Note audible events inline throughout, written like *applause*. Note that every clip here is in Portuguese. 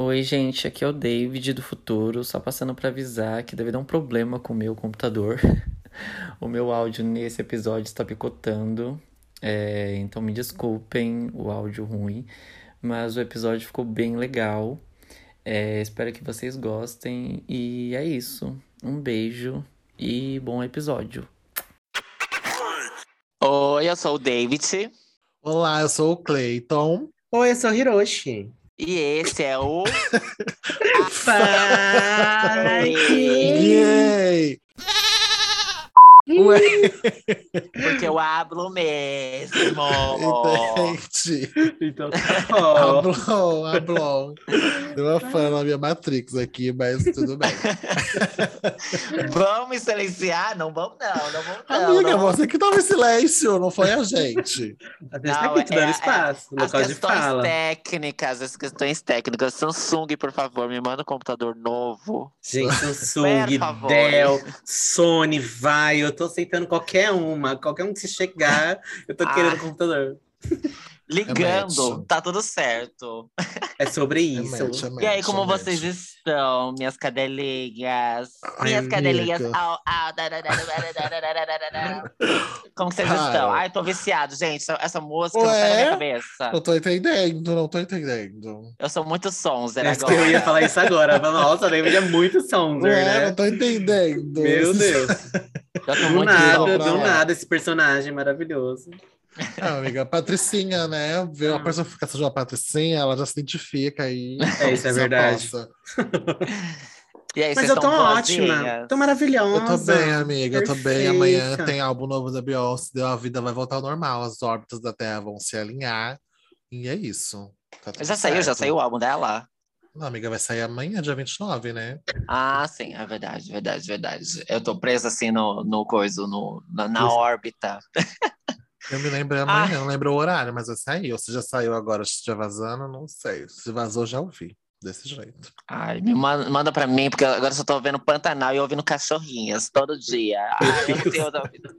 Oi, gente, aqui é o David do futuro, só passando para avisar que deve dar um problema com o meu computador. *laughs* o meu áudio nesse episódio está picotando, é, então me desculpem o áudio ruim, mas o episódio ficou bem legal. É, espero que vocês gostem e é isso. Um beijo e bom episódio. Oi, eu sou o David. Olá, eu sou o Clayton. Oi, eu sou o Hiroshi. E esse é o. *laughs* Yay! Ué, *laughs* Porque eu hablo mesmo. gente. Então, *laughs* ó, Hablou, hablou. Deu uma fã na minha Matrix aqui, mas tudo bem. *laughs* vamos silenciar? Não vamos, não. Não vamos, não. Amiga, não. você que tava em silêncio, não foi a gente. a gente tá Não, aqui te dando é- espaço, As local de questões fala. técnicas, as questões técnicas. Samsung, por favor, me manda um computador novo. Gente, Samsung. Dell, Sony, vai, eu tô aceitando qualquer uma, qualquer um que se chegar, eu tô Ah. querendo computador. Ligando, tá tudo certo. É sobre isso. É match, é match, e aí, como é vocês match. estão, minhas cadelinhas? Minhas Ai, cadelinhas. Como vocês Cara. estão? Ai, tô viciado, gente. Essa música Ué? não sai da minha cabeça. Não tô entendendo, não tô entendendo. Eu sou muito sonzer é agora. Eu ia falar isso agora. Nossa, a é muito sonzer, Ué, né? Não tô entendendo. Meu Deus. do nada, do nada, esse personagem maravilhoso. Ah, amiga, a Patricinha, né? Vê a Hum. personificação de uma Patricinha, ela já se identifica aí. É, isso é verdade. E aí, Mas vocês eu tô tão ótima, boazinhas? tô maravilhosa. Eu tô bem, amiga, eu tô bem. Perfeita. Amanhã tem álbum novo da Beyoncé, deu a vida vai voltar ao normal, as órbitas da Terra vão se alinhar. E é isso. Tá Já saiu, já certo. saiu o álbum dela? Não, amiga, vai sair amanhã, dia 29, né? Ah, sim, é verdade, verdade, verdade. Eu tô presa assim no, no coisa, no, na, na Isso. órbita. Eu me lembro amanhã, não lembro o horário, mas vai sair. Ou se já saiu agora, se já vazando, não sei. Se vazou, já ouvi. Desse jeito. Ai, me manda, manda pra mim, porque agora eu só tô ouvindo Pantanal e ouvindo cachorrinhas todo dia. *laughs* Ai, eu não tenho da vida.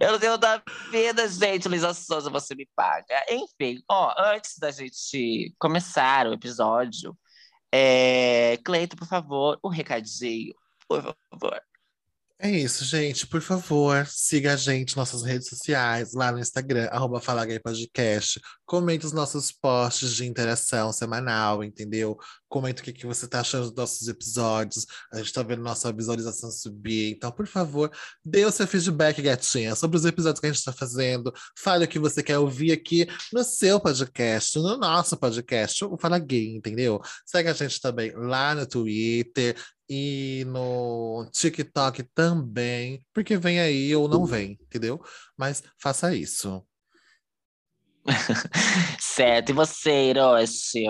Eu não tenho da vida, gente. Luísa Souza, você me paga. Enfim, ó, antes da gente começar o episódio, é... Cleito, por favor, um recadinho, por favor. É isso, gente. Por favor, siga a gente nas nossas redes sociais, lá no Instagram, arroba Fala Gay Podcast. Comente os nossos posts de interação semanal, entendeu? Comenta o que, que você tá achando dos nossos episódios. A gente tá vendo nossa visualização subir. Então, por favor, dê o seu feedback, gatinha, sobre os episódios que a gente tá fazendo. Fale o que você quer ouvir aqui no seu podcast, no nosso podcast, o Fala Gay, entendeu? Segue a gente também lá no Twitter, e no TikTok também, porque vem aí ou não vem, entendeu? Mas faça isso. *laughs* Certo, e você, Hiroshi?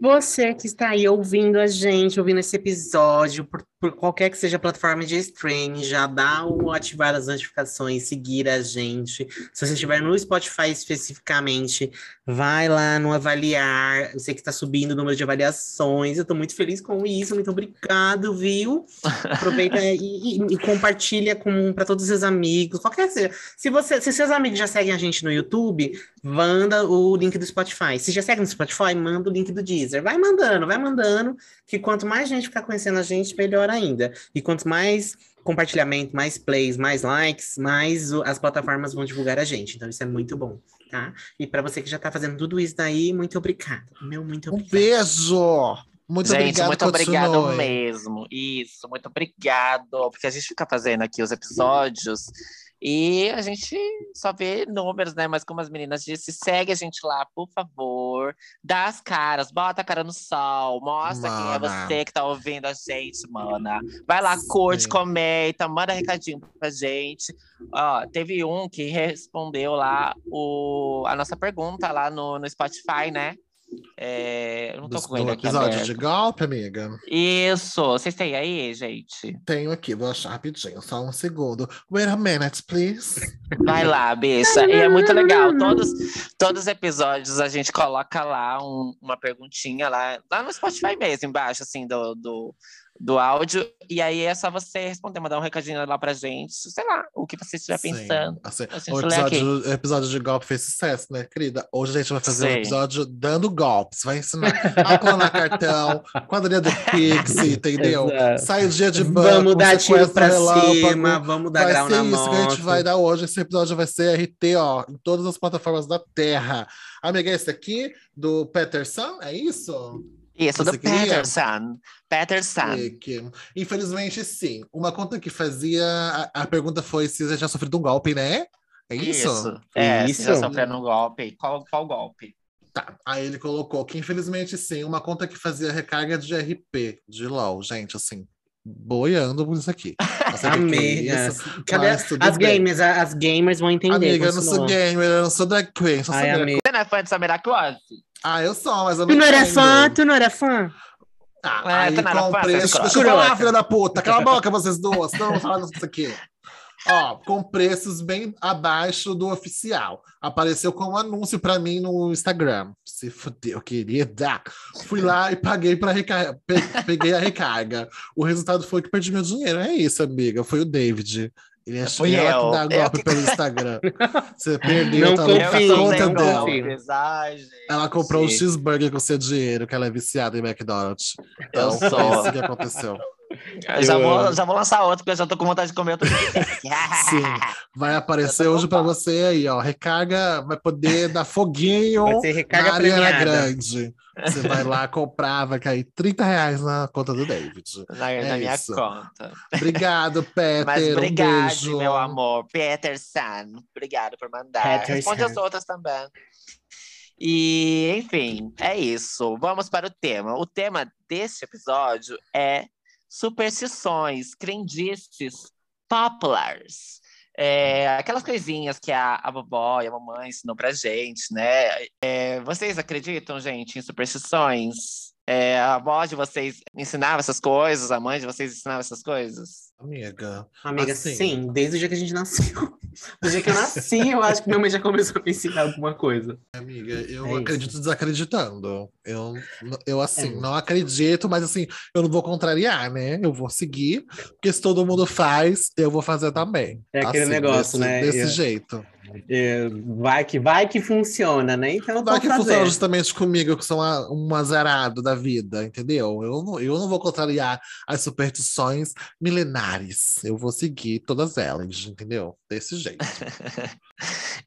Você que está aí ouvindo a gente, ouvindo esse episódio, por, por qualquer que seja a plataforma de streaming, já dá o ativar as notificações, seguir a gente. Se você estiver no Spotify especificamente, vai lá no avaliar. Eu sei que está subindo o número de avaliações. Eu estou muito feliz com isso. Muito obrigado, viu? Aproveita *laughs* e, e- e compartilha para todos os seus amigos. Qualquer que seja. Se, você, se seus amigos já seguem a gente no YouTube, manda o link do Spotify. Se já segue no Spotify, manda o link do Deezer. Vai mandando, vai mandando, que quanto mais gente ficar conhecendo a gente, melhor ainda. E quanto mais compartilhamento, mais plays, mais likes, mais as plataformas vão divulgar a gente. Então isso é muito bom, tá? E para você que já tá fazendo tudo isso daí, muito obrigado. Meu, muito Um obrigado. beijo! Muito gente, obrigado, muito obrigado mesmo. Isso, muito obrigado. Porque a gente fica fazendo aqui os episódios e a gente só vê números, né? Mas como as meninas disse, segue a gente lá, por favor. Dá as caras, bota a cara no sol, mostra quem é Mana. você que tá ouvindo a gente, mana. Vai lá, curte, comenta, manda recadinho pra gente. Ó, teve um que respondeu lá o, a nossa pergunta lá no, no Spotify, né? É, eu não tô Do, com ele do aqui episódio aberto. de golpe, amiga. Isso, vocês têm aí, gente? Tenho aqui, vou achar rapidinho, só um segundo. Wait a minute, please. Vai lá, bicha. E é muito legal. Todos, todos os episódios a gente coloca lá um- uma perguntinha lá, lá no Spotify mesmo, embaixo, assim, do, do, do áudio. E aí é só você responder, mandar um recadinho lá pra gente, sei lá, o que você estiver Sim, pensando. assim, o, episódio, episódio de golpe fez sucesso, né, querida? Hoje a gente vai fazer um Sim. episódio dando golpes. Vai ensinar a clonar cartão, quadrilha do Pix, *laughs* entendeu? Sai o dia de banco, Vamos dar tiro pra relâmpago. cima, vamos dar vai grau ser na isso que a gente moto. vai dar hoje. Esse episódio vai ser RT, ó, em todas as plataformas da Terra. Amiga, esse aqui do Peterson, é isso? Isso, do? Peterson. Peterson. Chique. Infelizmente, sim. Uma conta que fazia. A, a pergunta foi se você já sofrido um golpe, né? É isso? É, Isso. se já sofrendo um golpe. Qual, qual golpe? Tá. Aí ele colocou que, infelizmente, sim, uma conta que fazia recarga de RP, de LOL. Gente, assim, boiando por isso aqui. Amiga, *laughs* isso, Cadê *laughs* as bem. gamers? As gamers vão entender. Amiga, eu não sou gamer, eu não sou drag queen, só sou Ai, amiga. Você não é fã de Samira Close? Ah, eu sou, mas eu não Tu não era fã? Tu não era fã? Ah, É, aí na comprei. fã, Deixa, deixa eu falar, filha da puta. Cala a boca, vocês duas. Não vamos falar disso aqui. Ó, com preços bem abaixo do oficial. Apareceu como anúncio pra mim no Instagram. Se fudeu, querida. Fui lá e paguei para recarga. Peguei a recarga. O resultado foi que perdi meu dinheiro. É isso, amiga. Foi o David. Ele é Fui ela que dá golpe que- pelo Instagram. Você *laughs* perdeu, tá confio, conta dela. Ela comprou um cheeseburger com seu dinheiro, que ela é viciada em McDonald's. Então, foi sou. isso que aconteceu. Eu já, Eu vou, amo. já vou lançar outro, porque eu já tô com vontade de comer outro. *laughs* Sim. Vai aparecer hoje para você aí, ó. Recarga, vai poder dar foguinho na Ariana. Grande. Você vai lá comprar, vai cair 30 reais na conta do David. Na, É na minha conta. Obrigado, *laughs* Peter. Mas um obrigado, beijo. meu amor. Peterson. Obrigado por mandar. Peterson. Responde as outras também. E, enfim, é isso. Vamos para o tema. O tema deste episódio é superstições, crendices populares. É, aquelas coisinhas que a, a vovó e a mamãe ensinou pra gente, né? É, vocês acreditam, gente, em superstições? É, a avó de vocês ensinava essas coisas, a mãe de vocês ensinava essas coisas? Amiga. Amiga, Assim. sim, desde o dia que a gente nasceu. *laughs* Do dia que eu nasci, eu acho que minha mãe já começou a me ensinar alguma coisa. Amiga, eu É isso. acredito desacreditando. Eu, eu assim, É. não acredito, mas assim, eu não vou contrariar, né? Eu vou seguir, porque se todo mundo faz, eu vou fazer também. É aquele Assim, negócio, desse, né? Desse Eu- jeito. É, vai que vai que funciona, né? Então eu Vai que fazer. funciona justamente comigo, que sou uma, um azarado da vida, entendeu? Eu não, eu não vou contrariar as superstições milenares. Eu vou seguir todas elas, entendeu? Desse jeito. *laughs*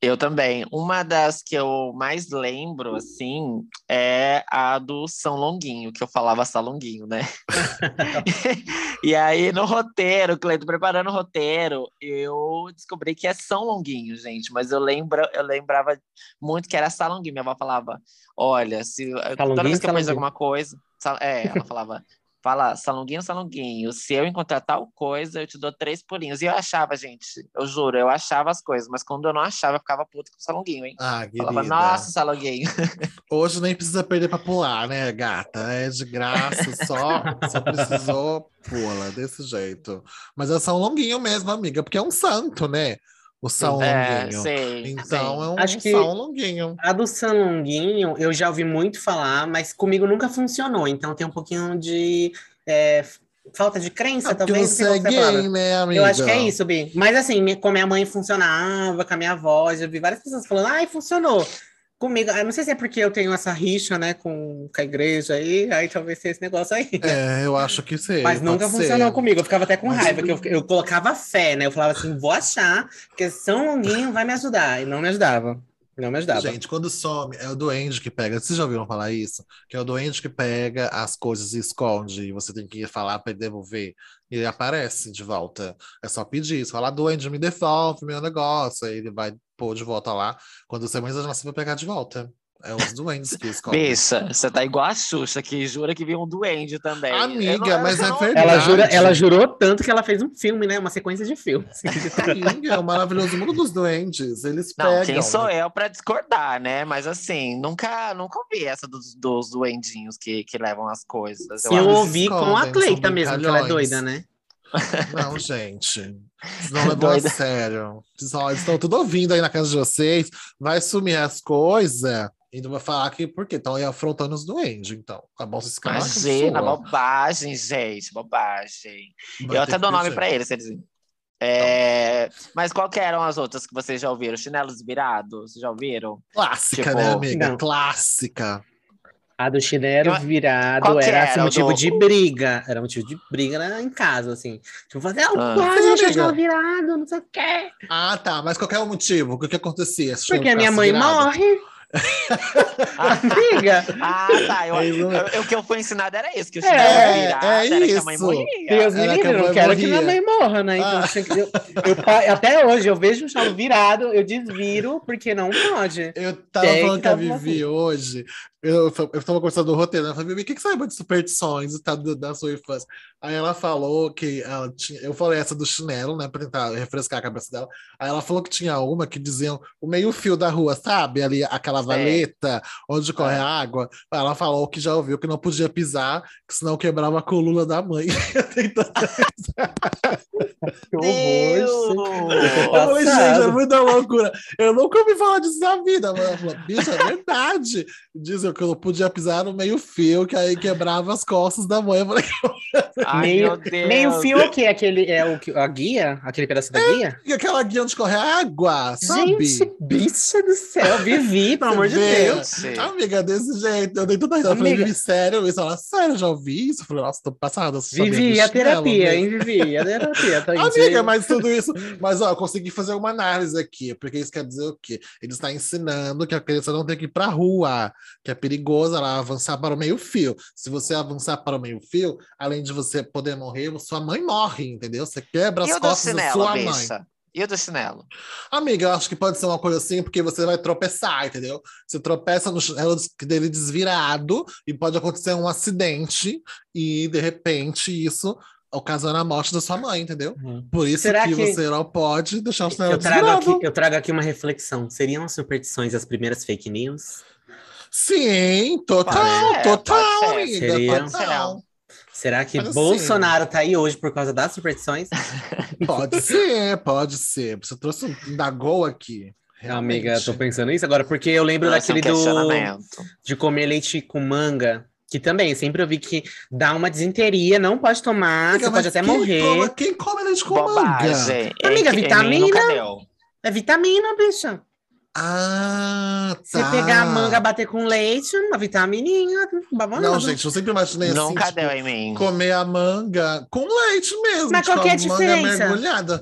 Eu também. Uma das que eu mais lembro, assim, é a do São Longuinho, que eu falava São Longuinho, né? *laughs* e aí, no roteiro, Cleito, preparando o roteiro, eu descobri que é São Longuinho, gente. Mas eu lembro, eu lembrava muito que era Salonguinho. Minha avó falava: olha, se toda Salonguinho, vez que eu salonguinho. fiz alguma coisa. sal- É, ela falava. *laughs* Fala, salonguinho, salonguinho. Se eu encontrar tal coisa, eu te dou três pulinhos. E eu achava, gente, eu juro, eu achava as coisas, mas quando eu não achava, eu ficava puto com o salonguinho, hein? Ah, querida. Falava, nossa, salonguinho. *laughs* Hoje nem precisa perder pra pular, né, gata? É de graça, só, só precisou pula desse jeito. Mas é São Longuinho mesmo, amiga, porque é um santo, né? O São É, Longuinho. sim. Então sim. é um Acho que- São Longuinho. A do San Longuinho, eu já ouvi muito falar, mas comigo nunca funcionou. Então tem um pouquinho de é, falta de crença, Ah, talvez. você é a palavra. gay, né, amiga? Eu acho que é isso, Bi. Mas assim, com minha mãe funcionava, com a minha avó, já vi várias pessoas falando, ai, funcionou. Comigo, eu não sei se é porque eu tenho essa rixa, né, com, com a igreja aí, aí talvez seja esse negócio aí. É, eu acho que sim. Mas nunca funcionou comigo. Eu ficava até com Mas- raiva, que eu, eu colocava fé, né? Eu falava assim, vou achar, porque São Longuinho vai me ajudar. E não me ajudava. Não me ajudava. Gente, quando some, é o duende que pega. Vocês já ouviram falar isso? Que é o duende que pega as coisas e esconde, e você tem que ir falar para ele devolver. E ele aparece de volta. É só pedir isso. Falar, duende, me devolve meu negócio. Aí ele vai pôr de volta lá. Quando você mais nasce, vai pegar de volta. É os duendes que escondem. Bicha, você tá igual a Xuxa, que jura que viu um duende também. Amiga, Eu não- mas eu é não- verdade. Ela, jura, ela jurou tanto que ela fez um filme, né? Uma sequência de filmes. *laughs* Amiga, é o maravilhoso mundo dos duendes. Eles Não, pegam. quem sou eu pra discordar, né? Mas assim, nunca, nunca ouvi essa dos, dos duendinhos que, que levam as coisas. Eu eles ouvi com a Cleita mesmo, que ela é doida, né? Não, gente. Vocês não levam a sério. Ó, eles estão tudo ouvindo aí na casa de vocês. Vai sumir as coisas. Ainda vai falar que porque estão aí afrontando os duendes, então. Tá bom, vocês ficaram Imagina, bobagem, gente, bobagem. Eu até dou nome pra eles, eles. É... Mas qual que eram as outras que vocês já ouviram? Chinelos virados, já ouviram? Clássica, Tipo, né, amiga? não. Clássica. A do chinelo Eu- virado Qual que era assim, era? motivo Do- de briga. Era motivo de briga na- em casa, assim. Tipo, fazer, ah, Ah. amiga. virado, não sei o quê. Ah, tá. Mas qual que é o motivo? O que, que acontecia? Se Porque a minha mãe virado? morre. *laughs* Amiga, Ah, tá. Eu, É isso eu- mesmo. eu- o que eu fui ensinado era isso, que o É, chinelo virado é era que a mãe isso. morria. Deus me que livre, a eu não quero que minha morria. mãe morra, né? Então, Ah. que- eu- eu até hoje eu vejo um chalo virado, eu desviro, porque não pode. Eu tava Tem falando que a Vivi hoje. Eu, eu tava conversando do roteiro. Ela falou, o que, que você lembra de superstições e tal, do- da sua infância? Aí ela falou que ela tinha. Eu falei essa do chinelo, né? Pra tentar refrescar a cabeça dela. Aí ela falou que tinha uma que diziam o meio-fio da rua, sabe? Ali, aquela valeta onde corre É. a água. Ela falou que já ouviu que não podia pisar, que senão quebrava a coluna da mãe. *laughs* Que *laughs* horror. Eu falei, gente, é muita loucura. Eu nunca ouvi falar disso na vida. Mas ela falou, bicho, é verdade. Dizem que eu não podia pisar no meio-fio, que aí quebrava as costas da mãe. Falei, Ai, Meio- meu Deus. Meio fio o quê? Aquele, é o, que- a guia? Aquele pedaço da guia? e aquela guia onde corre a água, sabe? Gente, bicha do céu, vivi, *laughs* pelo amor de? Deus. Amiga, desse jeito. Eu dei toda risada. Eu falei. Vivi, sério? Isso, ela, sério, já ouvi isso? Eu falei, nossa, tô passada. Vivi a terapia, hein, Vivi? A terapia, tá *laughs* Amiga, mas tudo isso. Mas, ó, eu consegui fazer uma análise aqui, porque isso quer dizer o quê? Ele está ensinando que a criança não tem que ir pra rua, que é perigoso ela avançar para o meio-fio. Se você avançar para o meio-fio, além de você poder morrer, sua mãe morre, entendeu? Você quebra as costas da sua mãe. bicha? E o do chinelo? Amiga, eu acho que pode ser uma coisa assim, porque você vai tropeçar, entendeu? Você tropeça no chinelo dele desvirado e pode acontecer um acidente e, de repente, isso ocasiona a morte da sua mãe, entendeu? Por isso Será que, que- você não pode deixar o chinelo Eu trago, desvirado. aqui, eu trago aqui uma reflexão. Seriam as superstições as primeiras fake news? Sim, total, ser, total, ser. amiga, Seria. total. Será que Mas assim- Bolsonaro tá aí hoje por causa das superstições? *laughs* Pode ser, pode ser. Você trouxe um da Gol aqui. Amiga, realmente. tô pensando nisso agora, porque eu lembro um daquele do questionamento. de comer leite com manga, que também sempre ouvi que dá uma desinteria, não pode tomar, Amiga, você pode até quem morrer. Come, quem come leite com manga? Bobagem. Amiga, Em- em mim vitamina. É vitamina, bicha. Ah, Você tá. pegar a manga, bater com leite, uma vitamininha, babando. Não, gente, eu sempre imaginei assim, Nunca tipo, deu em mim. comer a manga com leite mesmo. Mas tipo, qual que é a diferença? mergulhada.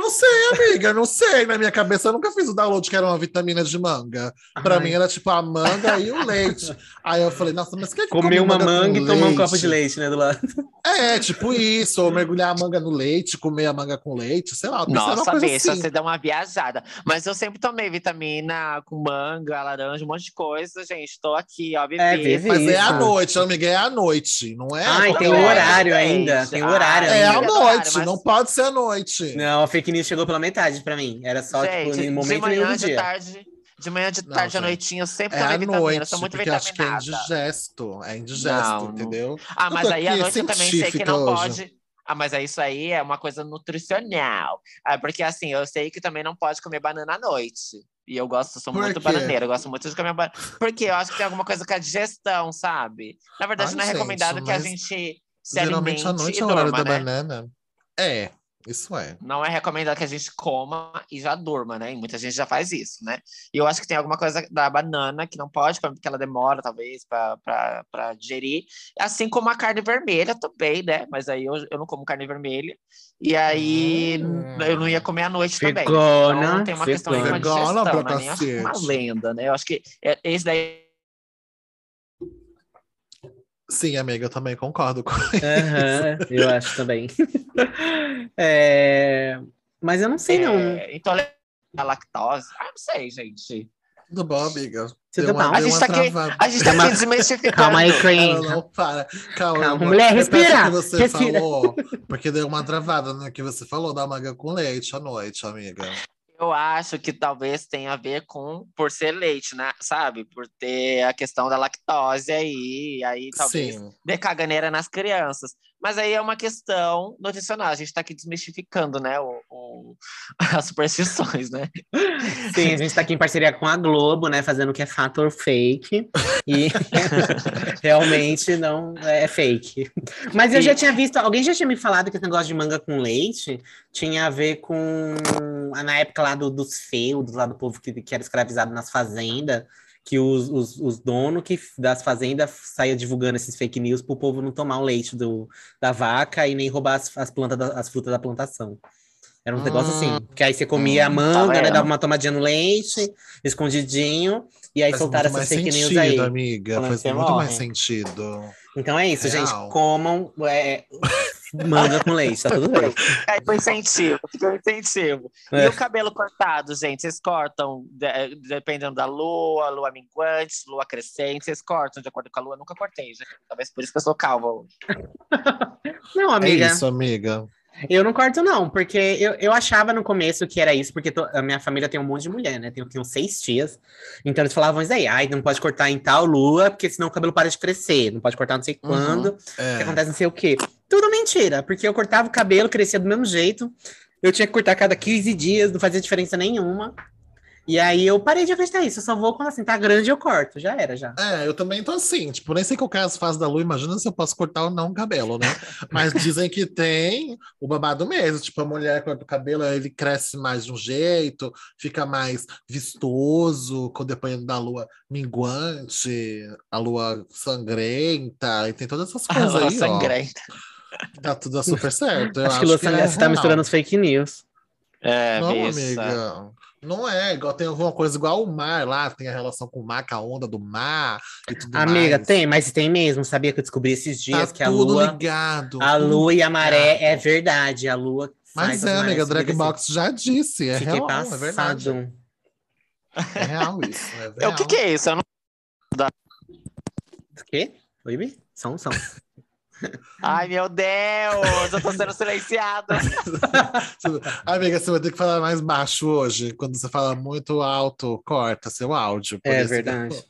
Não sei, amiga, não sei. Na minha cabeça eu nunca fiz o download que era uma vitamina de manga. Pra Ai. mim era tipo a manga e o leite. Aí eu falei, nossa, mas que é que Comer come uma manga e tomar um copo de leite, né, do lado. É, tipo isso, ou mergulhar a manga no leite, comer a manga com leite, sei lá. Nossa, coisa bicha, assim. você dá uma viajada. Mas eu sempre tomei vitamina com manga, laranja, um monte de coisa, gente. Tô aqui, ó, É, vivi. vive. Mas é à noite, amiga, é à noite, não é? Ai, tem um horário gente. ainda, tem horário É à ainda. noite, mas- não pode ser à noite. Não, fake news chegou pela metade pra mim. Era só, tipo, Gente, em de momento nenhum manhã, de dia. tarde, de manhã, de tarde à noitinha, eu sempre É tomei à vitamina. noite, eu sou muito porque acho que é vitaminada. indigesto. É indigesto, Não, entendeu? Ah, mas aí à noite eu também sei que não hoje. pode. Ah, mas aí isso aí é uma coisa nutricional. Ah, porque assim, eu sei que também não pode comer banana à noite. E eu gosto, sou Por muito quê? bananeira, eu gosto muito de comer banana. Porque eu acho que tem alguma coisa com a digestão, sabe? Na verdade, Ai, não é gente, recomendado que a gente se Geralmente à alimente noite é a hora durma, da né? banana. É, isso é. Não é recomendado que a gente coma e já durma, né? E muita gente já faz isso, né? E eu acho que tem alguma coisa da banana que não pode comer, porque ela demora, talvez, para digerir. Assim como a carne vermelha também, né? Mas aí eu, eu não como carne vermelha. E aí Hum. eu não ia comer à noite também. Então tem uma questão de uma digestão, é nem acho que uma cacete. lenda, né? Eu acho que é- esse daí Sim, amiga, eu também concordo com Aham, eu acho também. *laughs* É, Mas eu não sei, não. é intolerância à lactose. Ah, não sei, gente. Tudo bom, amiga? Tudo uma- bom. A deu gente tá aqui, a gente tá Calma- aqui desmistificando. Calma aí, Crane. não para. Calma, Calma, mulher, respira, que você respira. falou, porque deu uma travada no que você falou da manga com leite à noite, amiga. Eu acho que talvez tenha a ver com por ser leite, né? Sabe? Por ter a questão da lactose aí, aí talvez Sim. dê caganeira nas crianças. Mas aí é uma questão nutricional. A gente está aqui desmistificando, né, o, o, *laughs* as superstições, né? Sim, a gente está aqui em parceria com a Globo, né? Fazendo o que é fato ou fake. E *laughs* realmente não é fake. Mas eu já tinha visto, alguém já tinha me falado que esse negócio de manga com leite tinha a ver com na época lá do, dos feudos, lá do povo que, que era escravizado nas fazendas que os, os, os donos que, das fazendas saíam divulgando esses fake news para o povo não tomar o leite do, da vaca e nem roubar as, as, plantas da, as frutas da plantação. Era um hum, negócio assim, que aí você comia hum, a manga, tá né, dava uma tomadinha no leite, escondidinho, e aí Faz soltaram essas fake sentido, news aí. amiga, faz muito morre. mais sentido. Então é isso, Real. gente, comam é, manga com leite, tá tudo bem. É, foi incentivo, foi incentivo. É. E o cabelo cortado, gente, vocês cortam de, dependendo da lua, lua minguante, lua crescente, vocês cortam de acordo com a lua? nunca cortei, gente. Talvez por isso que eu sou calva hoje. Não, amiga. É isso, amiga. Eu não corto, não, porque eu, eu achava no começo que era isso, porque to, a minha família tem um monte de mulher, né? Tem, tem uns seis tias. Então eles falavam isso aí, ai, não pode cortar em tal lua, porque senão o cabelo para de crescer. Não pode cortar não sei uhum, quando, uhum, é. que acontece não sei o quê. Tudo mentira, porque eu cortava o cabelo, crescia do mesmo jeito. Eu tinha que cortar cada 15 dias, não fazia diferença nenhuma. E aí eu parei de acreditar nisso. Eu só vou quando assim, tá grande eu corto. Já era, já. É, eu também tô assim. Tipo, nem sei qual é as fases da lua. Imagina se eu posso cortar ou não o cabelo, né? *laughs* Mas dizem que tem o babado mesmo. Tipo, a mulher corta o cabelo, ele cresce mais de um jeito, fica mais vistoso, dependendo da lua minguante, a lua sangrenta, e tem todas essas *laughs* coisas a lua aí, sangrenta. ó. Tá tudo super certo. Eu acho, acho que lua sangrenta, é você tá misturando os fake news. É, não, amiga. Não é igual tem alguma coisa igual o mar lá, tem a relação com o mar, com a onda do mar e tudo Amiga, mais. tem, mas tem mesmo. Sabia que eu descobri esses dias tá que a lua. ligado. A lua e a maré ligado. é verdade. A lua. Mas é, amiga, Dragbox já disse. É Fiquei real, passado. é verdade. É real isso. É real. *laughs* O que, que é isso? Eu não. O quê? Oi, Bi? São, são. *laughs* Ai, meu Deus, eu tô sendo silenciado. *laughs* Amiga, você vai ter que falar mais baixo hoje. Quando você fala muito alto, corta seu áudio. É verdade.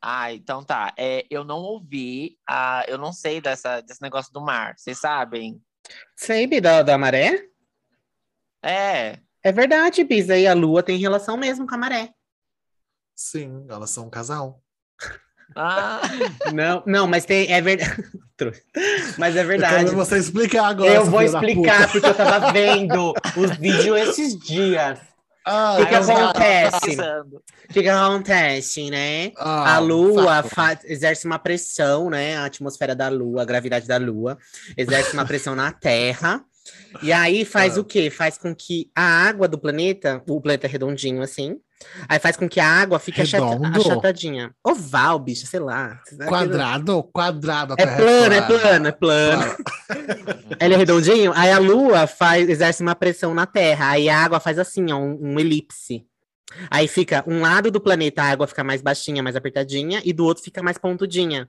Ah, então tá. É, eu não ouvi, ah, eu não sei dessa, desse negócio do mar. Vocês sabem? Sei, da, da maré? É. É verdade, Bisa. E a lua tem relação mesmo com a maré. Sim, elas são um casal. Ah. Não, não, mas tem. É verdade. *laughs* mas é verdade. Eu você explicar agora. Eu vou explicar, porque eu tava vendo os vídeos esses dias. Ah, o que, que acontece? O que, que acontece, né? Ah, a Lua exerce uma pressão, né? A atmosfera da Lua, a gravidade da Lua, exerce uma pressão na Terra. E aí faz ah. o quê? Faz com que a água do planeta, o planeta é redondinho assim, Aí faz com que a água fique Redondo. achatadinha. Oval, bicho, sei lá. Quadrado? Quadrado. É plano, é plano, é plano. *laughs* Ele é redondinho. Aí a lua faz, exerce uma pressão na Terra. Aí a água faz assim, ó, um, um elipse. Aí fica um lado do planeta, a água fica mais baixinha, mais apertadinha, e do outro fica mais pontudinha.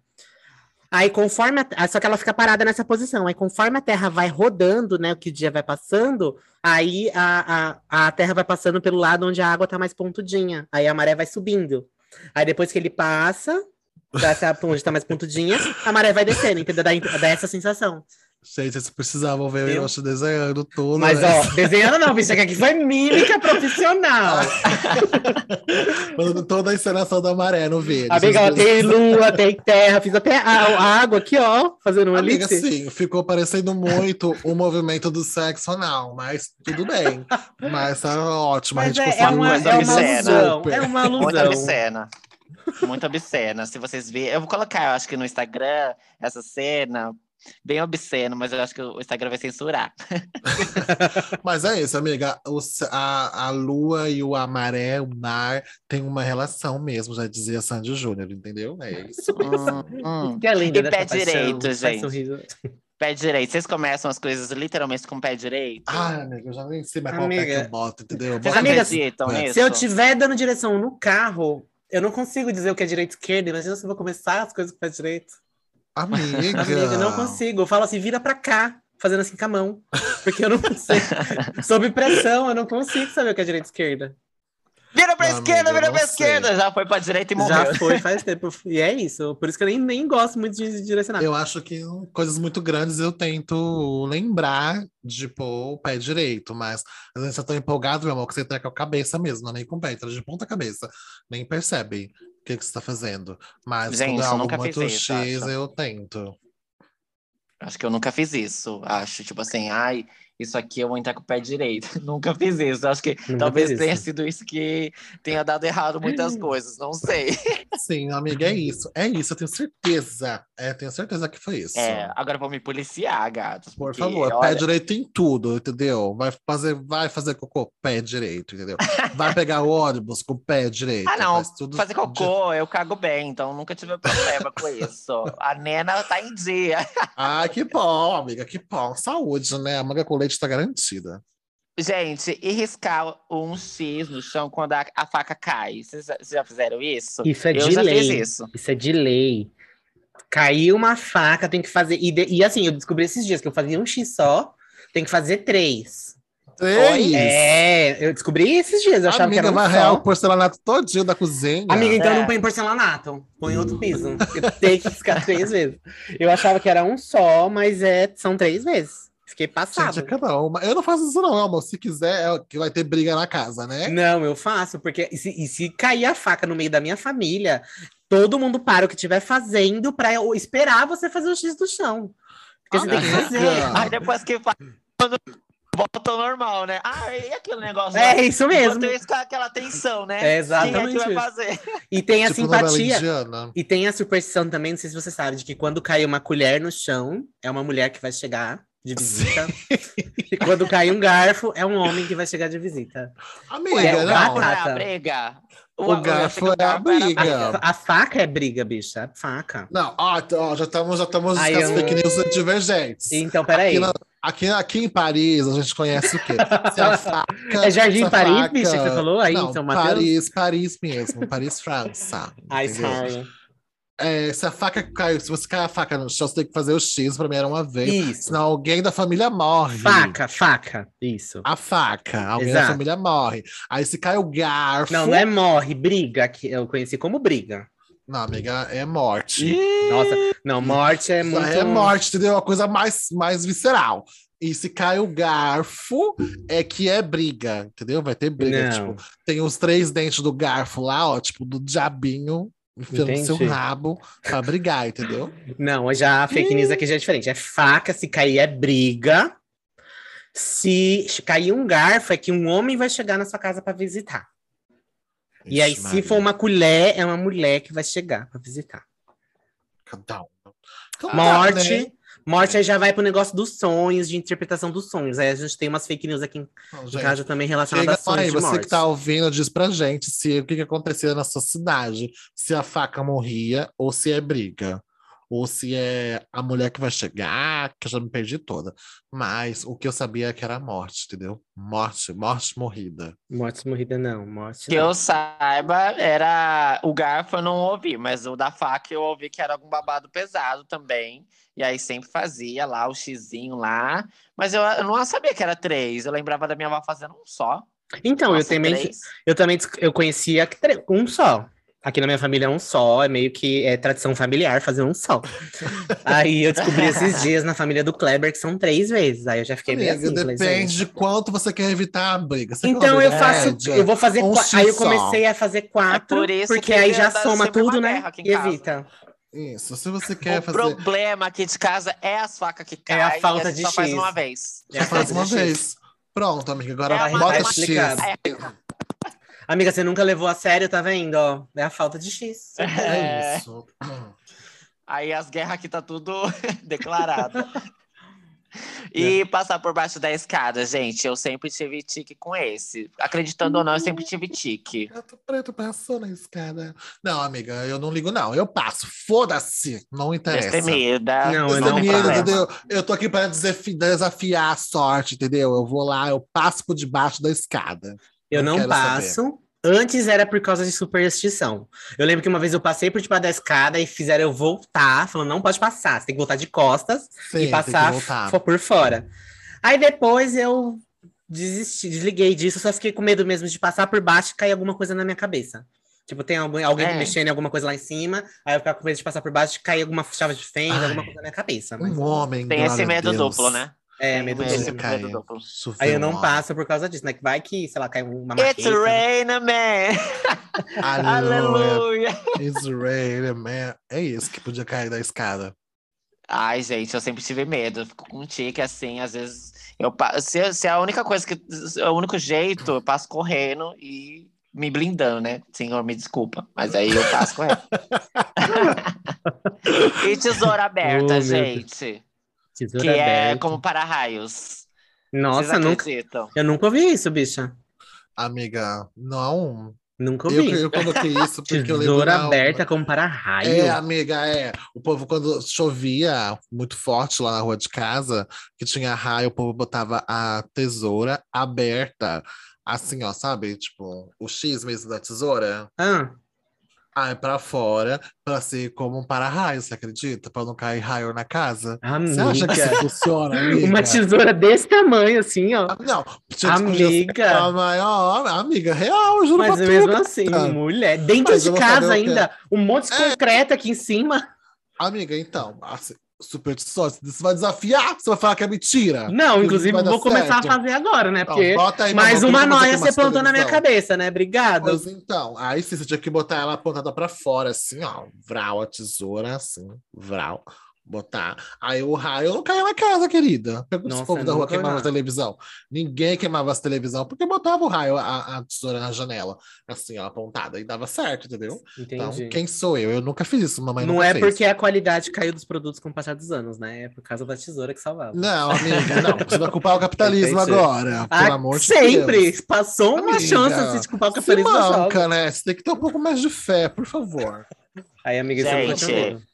Aí, conforme. A, só que ela fica parada nessa posição. Aí, conforme a Terra vai rodando, né? Que o dia vai passando, aí a, a, a Terra vai passando pelo lado onde a água tá mais pontudinha. Aí a maré vai subindo. Aí, depois que ele passa, dessa, onde tá mais pontudinha, a maré vai descendo, entendeu? Dá, dá essa sensação. Gente, vocês precisavam ver eu, eu desenhando tudo. Mas, né? ó, desenhando não, bicho, aqui foi mímica profissional. *laughs* Toda a encenação da maré no vídeo. Amiga, ó, tem lua, tem terra, fiz até a, a água aqui, ó, fazendo uma Amiga, elipse. sim, ficou parecendo muito o movimento do sexo anal, mas tudo bem. Mas tá ótimo, mas a gente é, é uma, é uma alusão, é uma alusão. Muito obscena. Muito obscena. Se vocês verem, eu vou colocar, eu acho que no Instagram, essa cena, bem obsceno, mas eu acho que o Instagram vai censurar. *laughs* mas é isso, amiga. O, a, a lua e o amaré, o mar, tem uma relação mesmo, já dizia Sandy Júnior, entendeu? É isso. Hum, hum. Que é lindo, e pé direito, gente. Pé direito. Vocês começam as coisas literalmente com o pé direito? Ah, amiga, eu já nem sei mais qual amiga. pé que eu boto, entendeu? Vocês amiga, acreditam é. nisso? Se eu estiver dando direção no carro, eu não consigo dizer o que é direito e esquerda. Imagina se eu vou começar as coisas com o pé direito. Amiga. Amiga, eu não consigo. Eu falo assim, vira pra cá, fazendo assim com a mão. Porque eu não consigo. *laughs* Sob pressão, eu não consigo saber o que é direita e esquerda. Vira pra esquerda, amiga, vira eu pra sei. esquerda. Já foi pra direita e morreu. Já foi faz tempo. E é isso. Por isso que eu nem, nem gosto muito de direcionar. Eu acho que coisas muito grandes eu tento lembrar de pôr o pé direito, mas às vezes você tá empolgado, meu amor, que você treca a cabeça mesmo, não é nem com o pé, entra de ponta cabeça. Nem percebe que, que você tá fazendo. Mas Gente, quando é eu algo muito isso, X, acho. eu tento. Acho que eu nunca fiz isso. Acho, tipo assim, ai, isso aqui eu vou entrar com o pé direito. *laughs* nunca fiz isso. Acho que Nunca talvez tenha isso. sido isso que tenha dado errado muitas coisas. Não sei. *laughs* Sim, amiga, é isso. É isso, eu tenho certeza. É, tenho certeza que foi isso. É, agora eu vou me policiar, gatos. Por porque, favor, pé olha, direito em tudo, entendeu? Vai fazer, vai fazer cocô, pé direito, entendeu? Vai pegar o ônibus com o pé direito. Ah, não. faz tudo Fazer de- cocô, eu cago bem, então nunca tive problema com isso. A nena tá em dia. Ah, que bom, amiga, que bom. Saúde, né? A manga com leite tá garantida. Gente, e riscar um X no chão quando a, a faca cai? Vocês já fizeram isso? Isso é eu de já lei. fiz isso. Isso é de lei. Caiu uma faca, tem que fazer. E, de- e assim, eu descobri esses dias que eu fazia um X só, tem que fazer três. Três! É, eu descobri esses dias, eu achava amiga, que era um real o porcelanato todinho da cozinha. Amiga, então É. não põe porcelanato, põe outro piso. Eu tenho que riscar três vezes. Eu achava que era um só, mas é, são três vezes. Fiquei passado. Gente, é cada uma. Eu não faço isso, não, amor. Se quiser, é que vai ter briga na casa, né? Não, eu faço, porque e se, e se cair a faca no meio da minha família, todo mundo para o que estiver fazendo pra eu esperar você fazer o X do chão. Porque você tem que Amiga. fazer. *laughs* Aí depois que faz, volta ao normal, né? Ah, e aquele negócio? lá? É isso mesmo. Enquanto isso, com aquela tensão, né? É exatamente Quem é que vai fazer? E tem a tipo simpatia. E tem a superstição também, não sei se você sabe, de que quando cai uma colher no chão, é uma mulher que vai chegar de visita. *laughs* e quando cai um garfo, é um homem que vai chegar de visita. Amiga, É, o não. gato- Não é a briga. O achei garfo o é a briga. A, a faca é briga, bicha. A faca. Não, ó, ó, já estamos já estamos com as fake news divergentes. Então, peraí. Aqui, na- aqui, aqui em Paris, a gente conhece o quê? *laughs* Se a faca, É Jardim se a Paris, faca- bicha, que você falou aí Não, São Mateus? Paris, Paris mesmo, Paris, França. Ai, sorry. É, se a faca caiu, se você cai a faca no chão, você tem que fazer o X pra mim era uma vez. Isso. Senão alguém da família morre. Faca, faca. Isso. A faca, alguém Exato. da família morre. Aí se cai o garfo. Não, não é morre, briga, que eu conheci como briga. Não, amiga, é morte. Nossa, não, morte é muito. é morte, entendeu? É uma coisa mais, mais visceral. E se cai o garfo, é que é briga, entendeu? Vai ter briga. Tipo, tem os três dentes do garfo lá, ó, tipo, do diabinho, no seu rabo pra brigar, entendeu? Não, já a fake news aqui já é diferente. É faca, se cair é briga. Se cair um garfo, é que um homem vai chegar na sua casa para visitar. E aí, Ixi, se Maria, for uma colher, é uma mulher que vai chegar para visitar. cada um. Então tá, Morte. né? Morte aí já vai pro negócio dos sonhos, de interpretação dos sonhos. Aí a gente tem umas fake news aqui em gente, casa também relacionadas a sonhos aí, de você morte. que tá ouvindo, diz pra gente se o que, que acontecia na sua cidade, se a faca morria ou se é briga. Ou se é a mulher que vai chegar, que eu já me perdi toda. Mas o que eu sabia é que era morte, entendeu? Morte, morte morrida. Morte morrida não, morte Que não. eu saiba, era. O garfo eu não ouvi, mas o da faca eu ouvi que era algum babado pesado também. E aí sempre fazia lá o xizinho lá. Mas eu, eu não sabia que era três. Eu lembrava da minha avó fazendo um só. Então, eu Nossa, também, três. eu também eu conhecia um só. Aqui na minha família é um só, é meio que é tradição familiar fazer um só. *laughs* Aí eu descobri esses dias na família do Kleber que são três vezes. Aí eu já fiquei meio Amiga, assim. falei, depende de quanto você quer evitar a briga. Você Então eu faço, média? eu vou fazer um X Aí eu só. comecei a fazer quatro, É por isso porque que aí já soma tudo, né? E casa. evita. Isso, se você quer o fazer. problema aqui de casa é as facas que caem. É a falta e gente de só faz X. uma vez. Só faz uma vez. Pronto, amiga, agora É bota. X. É, Amiga, você nunca levou a sério, tá vendo? ó? É a falta de X. É É. isso. Aí as guerras aqui tá tudo *laughs* declarado. *laughs* E passar por baixo da escada, gente, eu sempre tive tique com esse. Acreditando ou não, eu sempre tive tique. Gato preto passou na escada. Não, amiga, eu não ligo, não. Eu passo. Foda-se. Não interessa. Destemida. Não, eu Eu, não entendeu? eu tô aqui para desafi- desafiar a sorte, entendeu? Eu vou lá, eu passo por debaixo da escada. Eu Não não passo. Antes era por causa de superstição. Eu lembro que uma vez eu passei por debaixo da escada e fizeram eu voltar, falando, não pode passar, você tem que voltar de costas Sim, e passar por fora. Aí depois eu desisti, desliguei disso, só fiquei com medo mesmo de passar por baixo e cair alguma coisa na minha cabeça. Tipo, tem alguém, alguém É. mexendo em alguma coisa lá em cima, aí eu ficava com medo de passar por baixo e cair alguma chave de fenda, Ai. alguma coisa na minha cabeça. Mas, Um homem, Tem esse medo Deus. duplo, né? É, medo esse duplo. medo caia. duplo. Aí eu não passo por causa disso, né? Que vai que, sei lá, cai uma It's marreta. raining, man! *laughs* Aleluia. It's raining, man. É isso que podia cair da escada. Ai, gente, eu sempre tive medo. Eu fico com um tique assim, às vezes. Eu, se, se é a única coisa que. É o único jeito, eu passo correndo e me blindando, né? Senhor, me desculpa. Mas aí eu passo correndo. *laughs* *laughs* e tesoura aberta, Oh, meu Deus. gente. Tesoura que é aberta. como para-raios. Nossa, nunca, eu nunca ouvi isso, bicha. Amiga, não. Nunca Eu, ouvi. eu coloquei isso porque eu lembro. Tesoura aberta como para raio. É, amiga, é. O povo, quando chovia muito forte lá na rua de casa, que tinha raio, o povo botava a tesoura aberta. Assim, ó, sabe? Tipo, o X mesmo da tesoura. Ah, Aí pra fora, pra ser como um para-raio, você acredita? Pra não cair raio na casa. Você amiga. acha que isso funciona, *laughs* amiga? Uma tesoura desse tamanho, assim, ó. Ah, Não, ser Amiga. a maior, amiga, real, eu juro Mas mesmo tu. assim, cara. mulher, dentro Mas de casa ainda, um monte de É. concreto aqui em cima. Amiga, então, assim, supersticiosa, você vai desafiar, você vai falar que é mentira. Não, inclusive vou começar certo. a fazer agora, né? Então, Porque aí, mais uma noia você plantou na minha televisão. cabeça, né? Obrigada. Pois então, aí sim, você tinha que botar ela apontada pra fora, assim, ó, vral, a tesoura, assim, vral, botar. Aí o raio não caiu na casa, querida. Pergunta se Nossa, o povo da rua queimava a televisão. Ninguém queimava a televisão, porque botava o raio, a, a tesoura na janela, assim, ó, apontada, e dava certo, entendeu? Então, Entendi. quem sou eu? Eu nunca fiz isso, mamãe Não nunca é fez. porque a qualidade caiu dos produtos com o passar dos anos, né? É por causa da tesoura que salvava. Não, amiga, não, você vai *laughs* culpar o capitalismo agora, Ah, pelo amor de sempre! Deus. Passou uma Amiga, chance assim, de culpar o Se capitalismo. salvo. manca, né? Você tem que ter um pouco mais de fé, por favor. Aí, amiga, nunca Gente, tinha ouvido.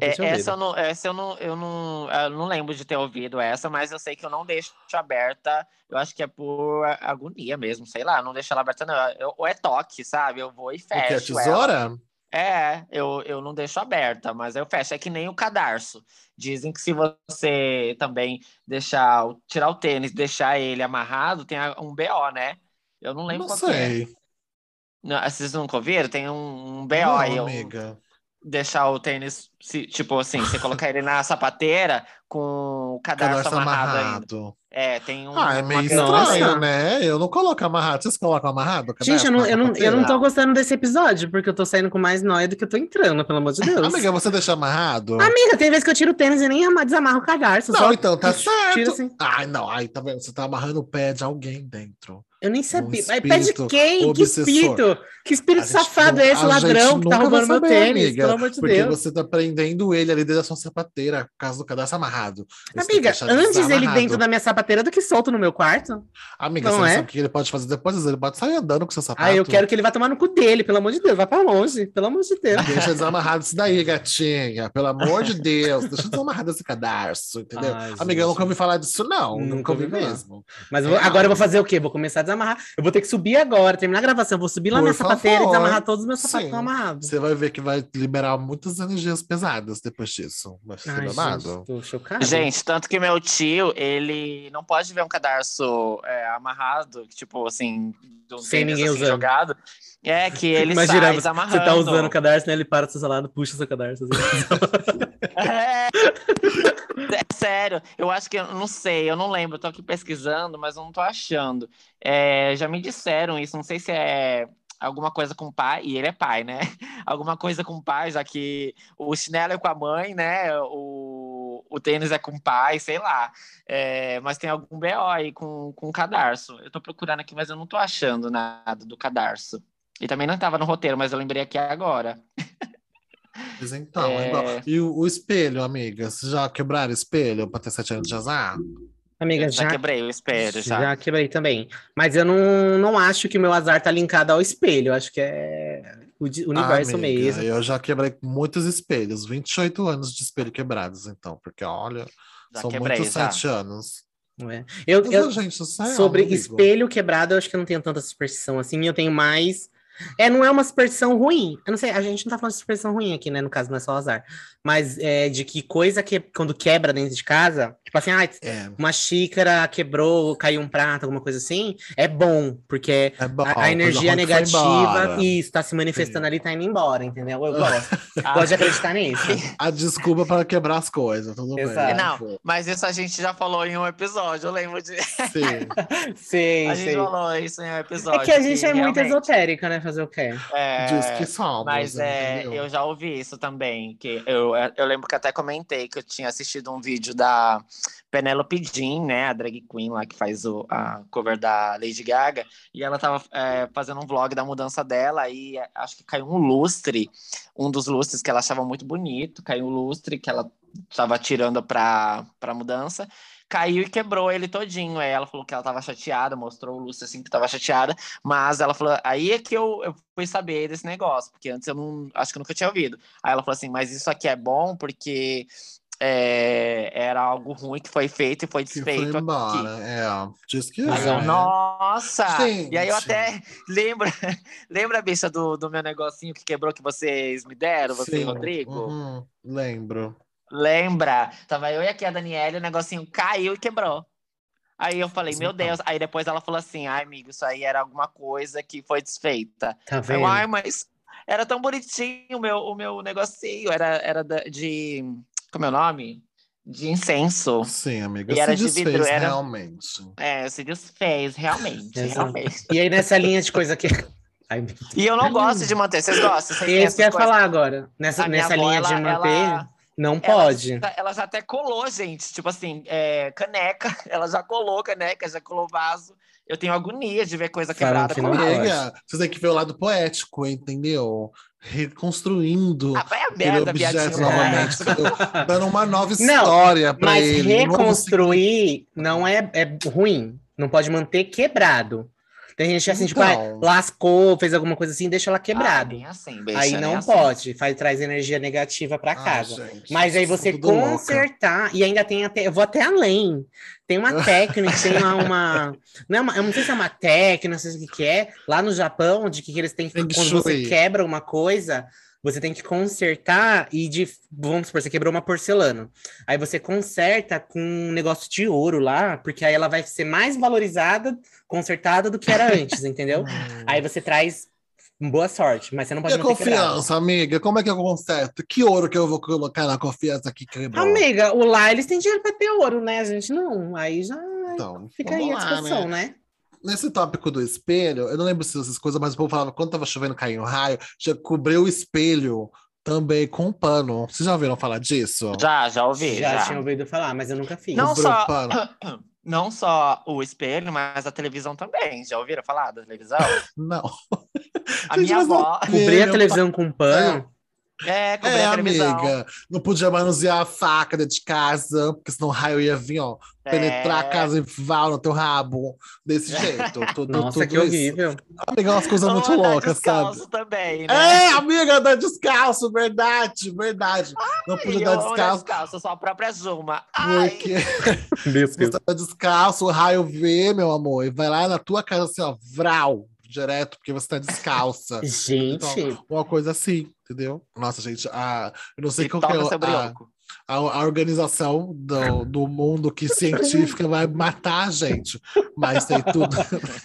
É, essa eu não, essa eu não, eu não, eu não lembro de ter ouvido essa, mas eu sei que eu não deixo aberta. Eu acho que é por agonia mesmo, sei lá, não deixo ela aberta, não. Eu- ou é toque, sabe? Eu vou e O que é fecho. ela. tesoura? É, eu, eu não deixo aberta, mas eu fecho. É que nem o cadarço. Dizem que se você também deixar, tirar o tênis, deixar ele amarrado, tem a- um BO, né? Eu não lembro Não qual é. sei. Não, vocês nunca ouviram? Tem um, um BO Não, aí. amiga. Deixar o tênis, se- tipo assim, você colocar ele na sapateira com o cadarço, Cadastro amarrado, amarrado. É, tem um. Ah, é meio Nossa. estranho, né? Eu não coloco amarrado. Vocês colocam amarrado? Gente, eu não, eu, não, eu não tô gostando desse episódio, porque eu tô saindo com mais nóia do que eu tô entrando, pelo amor de Deus. Amiga, você deixa amarrado? Amiga, tem vezes que eu tiro o tênis e nem ama- desamarro o cadarço. não, só então tá tiro certo. assim. Ai, não. Ai, tá vendo? Você tá amarrando o pé de alguém dentro. Eu nem sabia. Um Mas pé de quem? obsessor. Que espírito? Que espírito gente safado é esse, ladrão, que tá roubando meu saber, tênis? amiga, Pelo amor de Porque Deus. você tá prendendo ele ali dentro da sua sapateira, por causa do cadastro amarrado. Amiga, antes ele dentro da minha sapateira do que solto no meu quarto. Amiga, Não você não é? sabe o que ele pode fazer depois? Ele pode sair andando com seu sapato. Ah, eu quero que ele vá tomar no cu dele, pelo amor de Deus. Vai pra longe, pelo amor de Deus. Deixa desamarrado isso daí, *laughs* gatinha. Pelo amor de Deus. Deixa desamarrado esse cadarço, entendeu? Ai, Amiga, eu nunca ouvi falar disso, não. Nunca Nunca, ouvi mesmo. Mas É, agora eu vou fazer o quê? Vou começar a desamarrar. Eu vou ter que subir agora, terminar a gravação. Vou subir lá na Por minha sapateira e favor. desamarrar todos os meus sapatos Sim. amarrados. Você vai ver que vai liberar muitas energias pesadas depois disso. Vai ser Ai, gente, tô chocada. Gente, tanto que meu tio, ele não pode ver um cadarço é, amarrado, tipo assim, do Sem tênis, ninguém assim, usando. jogado. É que ele Imagina, sai desamarrando. você tá usando o cadarço, né? Ele para do seu lado, puxa o seu cadarço. assim. *laughs* É. É sério, eu acho que eu não sei, eu não lembro, eu tô aqui pesquisando, mas eu não tô achando. É, já me disseram isso, não sei se é alguma coisa com o pai, e ele é pai, né? *laughs* Alguma coisa com o pai, já que o chinelo é com a mãe, né? O, o tênis é com o pai, sei lá. É, mas tem algum BO aí com, com o cadarço. Eu tô procurando aqui, mas eu não tô achando nada do cadarço. E também não tava no roteiro, mas eu lembrei aqui agora. *laughs* Mas então, É. igual. E o, o espelho, amiga? Vocês já quebraram espelho pra ter sete anos de azar? Amiga, Já, já, quebrei o espelho, já. já quebrei também. Mas eu não, não acho que o meu azar tá linkado ao espelho. Eu acho que é universo Amiga, mesmo. Eu já quebrei muitos espelhos, 28 anos de espelho quebrados, então, porque olha, Já são quebrei, muitos já. sete anos. é? Eu, Mas, eu- gente, é sobre amigo. espelho quebrado, eu acho que eu não tenho tanta superstição assim. Eu tenho mais. É, não é uma superstição ruim. Eu não sei, a gente não tá falando de superstição ruim aqui, né? No caso, não é só azar. Mas é de que coisa que quando quebra dentro de casa, Tipo assim, ah, É, uma xícara quebrou, caiu um prato, alguma coisa assim, é bom, porque é bom. a, a energia que negativa embora. isso tá se manifestando ali, tá indo embora, entendeu? Eu *laughs* gosto. Gosto de acreditar nisso. A desculpa para quebrar as coisas, tudo Exato. bem. Não, mas isso a gente já falou em um episódio, eu lembro de. Sim. *laughs* Sei, A gente sei. falou isso em um É episódio. que a gente é muito realmente- esotérica, né? Fazer o quê? É, Diz que somos. Mas é, entendeu? eu já ouvi isso também. Que eu, eu lembro que até comentei que eu tinha assistido um vídeo da Penelope Jean, né? A drag queen lá que faz o, a cover da Lady Gaga. E ela tava é, fazendo um vlog da mudança dela. E é, acho que caiu um lustre, um dos lustres que ela achava muito bonito. Caiu um lustre que ela tava tirando pra, pra mudança. Caiu e quebrou ele todinho. Aí ela falou que ela tava chateada, mostrou o lustre assim que tava chateada. Mas ela falou, aí é que eu, eu fui saber desse negócio, porque antes eu não acho que eu nunca tinha ouvido. Aí ela falou assim, mas isso aqui é bom porque é, era algo ruim que foi feito e foi Que foi desfeito embora. aqui. É, diz que Aí eu, é. nossa! E aí eu Gente. até *laughs* lembro, lembra, bicha, do, do meu negocinho que quebrou que vocês me deram, você e Sim, o Rodrigo? uhum, lembro. Lembra? Tava eu e aqui a Daniela e o negocinho caiu e quebrou. Aí eu falei, Sim, meu tá. Deus. Aí depois ela falou assim, ai, amigo, isso aí era alguma coisa que foi desfeita. Tá Eu, vendo? ai, mas era tão bonitinho o meu, o meu negocinho. Era, era de. Como é o nome? De incenso. Sim, amiga. E se era de desfez vidro, era- realmente. É, se desfez, realmente, realmente. E aí, nessa linha de coisa que. *laughs* Ai. E eu não gosto de manter. Vocês gostam? Vocês Esse essas que eu ia coisas? falar agora. Nessa, nessa avó, linha ela- de manter, ela- não Ela pode. já- Ela já até colou, gente. Tipo assim, é, caneca. *laughs* Ela já colou caneca, já colou vaso. Eu tenho agonia de ver coisa quebrada que com não vaso. pode. Amiga, você tem que ver o lado poético, entendeu? Reconstruindo Ah, vai a merda, objeto novamente, dando uma nova *laughs* história pra Mas ele. um novo reconstruir não é, é ruim. Não pode manter quebrado. Tem gente que assim, tipo, Então. ah, lascou, fez alguma coisa assim, deixa ela Ah, quebrado. bem assim, aí bem não assim. pode, faz, traz energia negativa pra Ai, casa. gente, Mas aí você tudo louca. consertar, e ainda tem até, eu vou até além. Tem uma *laughs* técnica, tem uma, uma- não é uma- eu não sei se é uma técnica, não sei o que que é, lá no Japão, de que eles têm, Feng quando você quebra uma coisa, você tem que consertar e de, vamos supor, você quebrou uma porcelana. Aí você conserta com um negócio de ouro lá, porque aí ela vai ser mais valorizada, consertada do que era antes, *laughs* entendeu? Aí você traz boa sorte, mas você não E pode a manter quebrado. confiança, amiga? Como é que eu conserto? Que ouro que eu vou colocar na confiança que quebrou? Amiga, o lá eles têm dinheiro pra ter ouro, né? A gente não. Aí já Então, fica aí a lá, discussão, né? né? Nesse tópico do espelho, eu não lembro se essas coisas, mas o povo falava quando tava chovendo, caindo um raio, já cobriu o espelho também com um pano. Vocês já ouviram falar disso? Já, já ouvi. já, Já, tinha ouvido falar, mas eu nunca fiz. Não só- o pano. *coughs* Não só o espelho, mas a televisão também. Já ouviram falar da televisão? *laughs* Não. A Gente, minha não- avó. Cobrir a Meu televisão com pano. É, É, a televisão. amiga. Não podia manusear a faca dentro de casa, porque senão o raio ia vir, ó, penetrar a É. casa e val no teu rabo. Desse jeito. *laughs* Tudo, Nossa, tudo que isso. horrível. Amiga, é umas coisas muito loucas, sabe? descalço também, né? É, amiga, andar descalço, verdade, verdade. não E podia andar descalço, descalço, eu sou a própria Zuma. Ai, *laughs* porque você tá descalço, o raio vê, meu amor, e vai lá na tua casa assim, ó, vral, direto, porque você tá descalça. *laughs* Gente, Então, uma coisa assim, entendeu? Nossa, gente, a, eu não sei qual que é a, a, a organização do, do mundo que *laughs* científica vai matar a gente, mas tem tudo,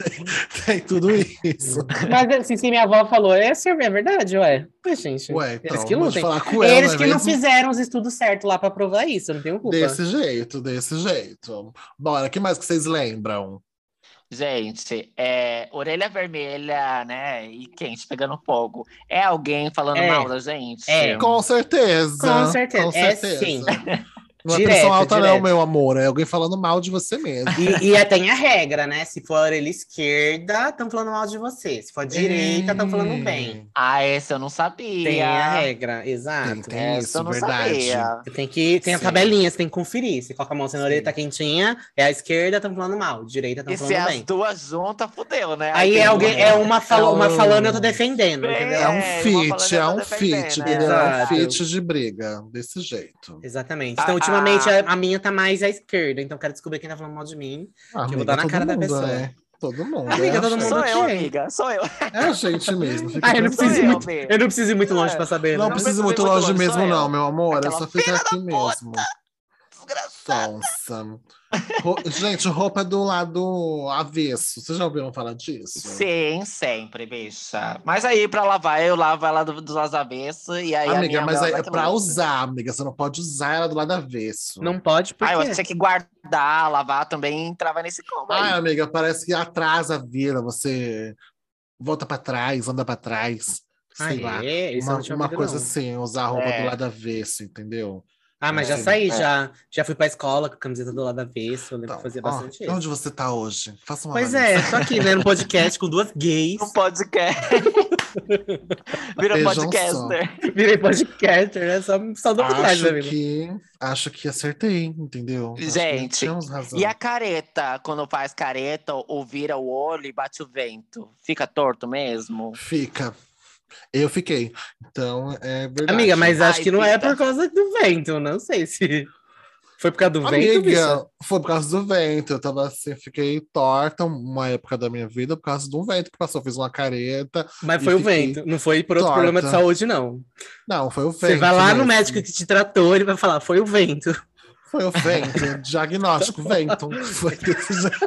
*laughs* tem tudo isso. mas assim, se minha avó falou, é, é verdade, ué. Ué, gente. Ué, então, eles que lutem. falar com ela, Eles não é que não fizeram os estudos certos lá pra provar isso, eu não tenho culpa. Desse jeito, desse jeito. Bora, o que mais que vocês lembram? Gente, é, orelha vermelha, né? E quente pegando fogo. É alguém falando É. mal da gente? É. Com certeza. Com certeza, com é certeza. sim. Não é Direto, pressão alta, não, direto. meu amor. É alguém falando mal de você mesmo. E, e tem a regra, né? Se for a orelha esquerda, estão falando mal de você. Se for a direita, estão falando bem. Ah, esse eu não sabia. Tem a regra, exato. Tem, tem Essa isso, eu não verdade. sabia. Você tem que. Tem a tabelinha, você tem que conferir. Você coloca a mão assim na orelha, tá quentinha, é a esquerda, estão falando mal. Direita, estão E se falando as bem. duas juntas, fudeu, né? Aí tem é alguém, uma- é uma, falo, uma É um- falando e outra defendendo, Bem, entendeu? É um É, uma falando fit, é um fit, defendendo, entendeu? É um fit de briga, desse jeito. Exatamente. A- Então, ultimamente, a- a, a minha tá mais à esquerda, então quero descobrir quem tá falando mal de mim. Ah, Que eu vou dar na cara da mundo pessoa. É. Todo mundo. Amiga, é, todo mundo Sou eu, amiga. Sou eu. É a gente mesmo. Ah, eu não preciso ir eu, muito, eu não preciso ir muito longe É. pra saber. Não não. precisa ir precisa ir muito longe longe, mesmo, não, eu. meu amor. É só ficar aqui da mesmo. Desgraçado. Sonsa. Gente, roupa do lado avesso. Vocês já ouviram falar disso? Sim, sempre, bicha. Mas aí, pra lavar, eu lavo ela do, dos avessos e aí Amiga, mas aí é pra usar, amiga. Você não pode usar ela do lado avesso. Não pode, porque... Ah, eu achei que guardar, lavar também entrava nesse combo aí. Ai, amiga, parece que atrasa a vida. Você volta pra trás, anda pra trás. Sei Ah, lá. é? Uma, uma coisa não. assim, usar a roupa É. do lado avesso, entendeu? Ah, mas já É. saí, É. já, já fui pra escola com a camiseta do lado avesso, eu lembro Então, que fazia ó, bastante isso. onde você tá hoje? Faça uma Pois análise. é, tô aqui, né, no podcast com duas gays, Um podcast. *laughs* Virou Vejam podcaster. virei podcaster, né, só, só dou pra trás, Acho né, amigo? que, acho que acertei, entendeu? Gente. E a careta, quando faz careta ou vira o olho e bate o vento, fica torto mesmo? Fica. Eu fiquei. Então, é verdade. Amiga, mas acho Ai, que não é por causa do vento, não sei se foi por causa do vento, bicha. Amiga, foi por causa do vento. Eu tava assim, fiquei torta uma época da minha vida por causa de um vento que passou. Fiz uma careta. Mas foi o vento, não foi por outro torta. problema de saúde, não. Não, foi o vento. Você vai lá no mesmo. médico que te tratou, ele vai falar, foi o vento. Foi o vento. Diagnóstico, vento. Foi desse jeito.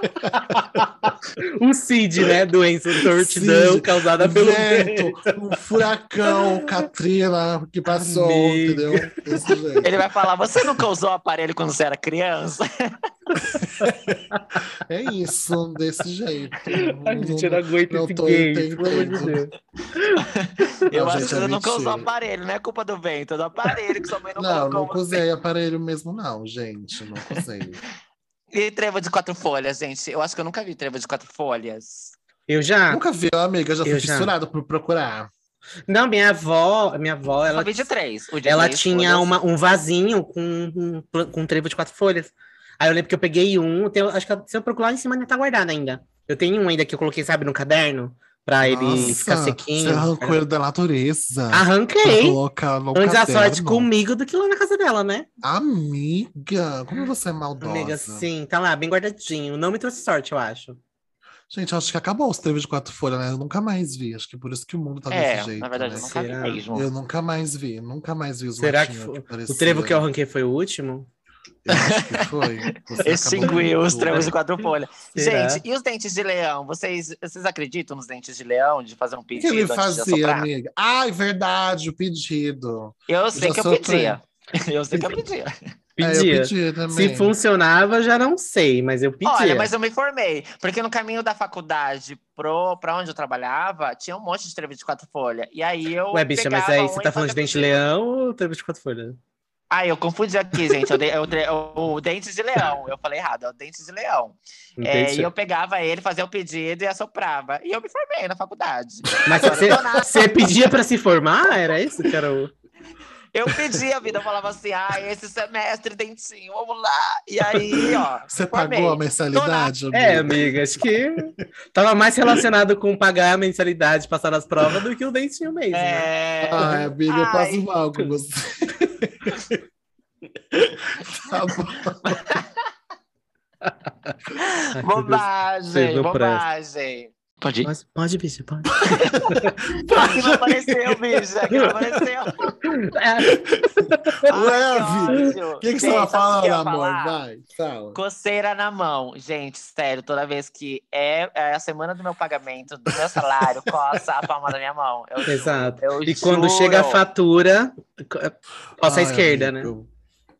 O CID, né, doença, tortidão CID, causada pelo vento. vento. Um furacão, Katrina, que passou, Amiga. entendeu? Desse jeito. Ele vai falar: você nunca usou aparelho quando você era criança? *laughs* É isso, desse jeito. Ai, gente, eu não aguento não esse tô gay, pelo amor de entendendo. Deus. *laughs* Eu Não, acho gente, que é você nunca usou aparelho, não é culpa do vento, é do aparelho que sua mãe não, Não, nunca usei aparelho mesmo, não, gente. Não usei. E trevo de quatro folhas, gente. Eu acho que eu nunca vi trevo de quatro folhas. Eu já. Nunca vi, amiga, já fui Eu já. fissurado por procurar. Não, minha avó, minha avó, Ela... ela, Só vi de três. O de ela três tinha folhas. uma, um vasinho com com um trevo de quatro folhas. Aí eu lembro que eu peguei um, eu tenho- acho que se eu procurar lá em cima ainda tá guardado ainda. Eu tenho um ainda que eu coloquei, sabe, no caderno, pra ele Nossa, ficar sequinho. Você arrancou ele da natureza. Arranquei. colocar no Antes a sorte comigo do que lá na casa dela, né? Amiga, como você é maldosa. Amiga, sim, tá lá, bem guardadinho. Não me trouxe sorte, eu acho. Gente, acho que acabou os trevos de quatro folhas, né? Eu nunca mais vi. Acho que por isso que o mundo tá É, desse jeito. na verdade, né? eu nunca vi mesmo. Eu nunca mais vi, nunca mais vi os Será que foi- O trevo que eu arranquei foi o último? Que foi. Extinguiu os trevos de quatro folhas. Será? Gente, e os dentes de leão? Vocês, vocês acreditam nos dentes de leão? De fazer um O que pedido ele fazia, amiga? Ai, verdade, o pedido. Eu sei Já que eu pedia. *laughs* Eu sei que eu pedia. É, eu Pedia. pedi também. Se funcionava, já não sei, mas eu pedia. Olha, mas eu me formei. Porque no caminho da faculdade pro, pra onde eu trabalhava, tinha um monte de trevo de quatro folhas. E aí eu. Ué, bicha, mas aí um você tá falando de dente de pedido. leão ou trevo de quatro folhas? Ah, eu confundi aqui, gente. Eu dei- eu tre- o, o dente de leão. Eu falei errado, é o dente de leão. É, e eu pegava ele, fazia o pedido e assoprava. E eu me formei na faculdade. Mas você, eu você pedia pra se formar? Era isso que era o. Eu pedi a vida, eu falava assim, ah, esse semestre, dentinho, vamos lá. E aí, ó. Você me formei. pagou a mensalidade, É, amiga? amiga, acho que tava mais relacionado com pagar a mensalidade, passar nas provas, do que o dentinho mesmo. né? É... Ai, amiga, eu Ai. passo mal com você. Tá bom. Bobagem, bobagem. Pode ir? Pode, pode, bicho, pode. *laughs* Aqui não apareceu, bicho. Aqui não apareceu. É, *laughs* Leve. O que, que você tava falando, amor? falar? Vai, fala. Coceira na mão. Gente, sério, toda vez que é, é a semana do meu pagamento, do meu salário, *laughs* coça a palma da minha mão. Eu Exato. eu E quando juro. chega a fatura, coça à Ai, esquerda, né?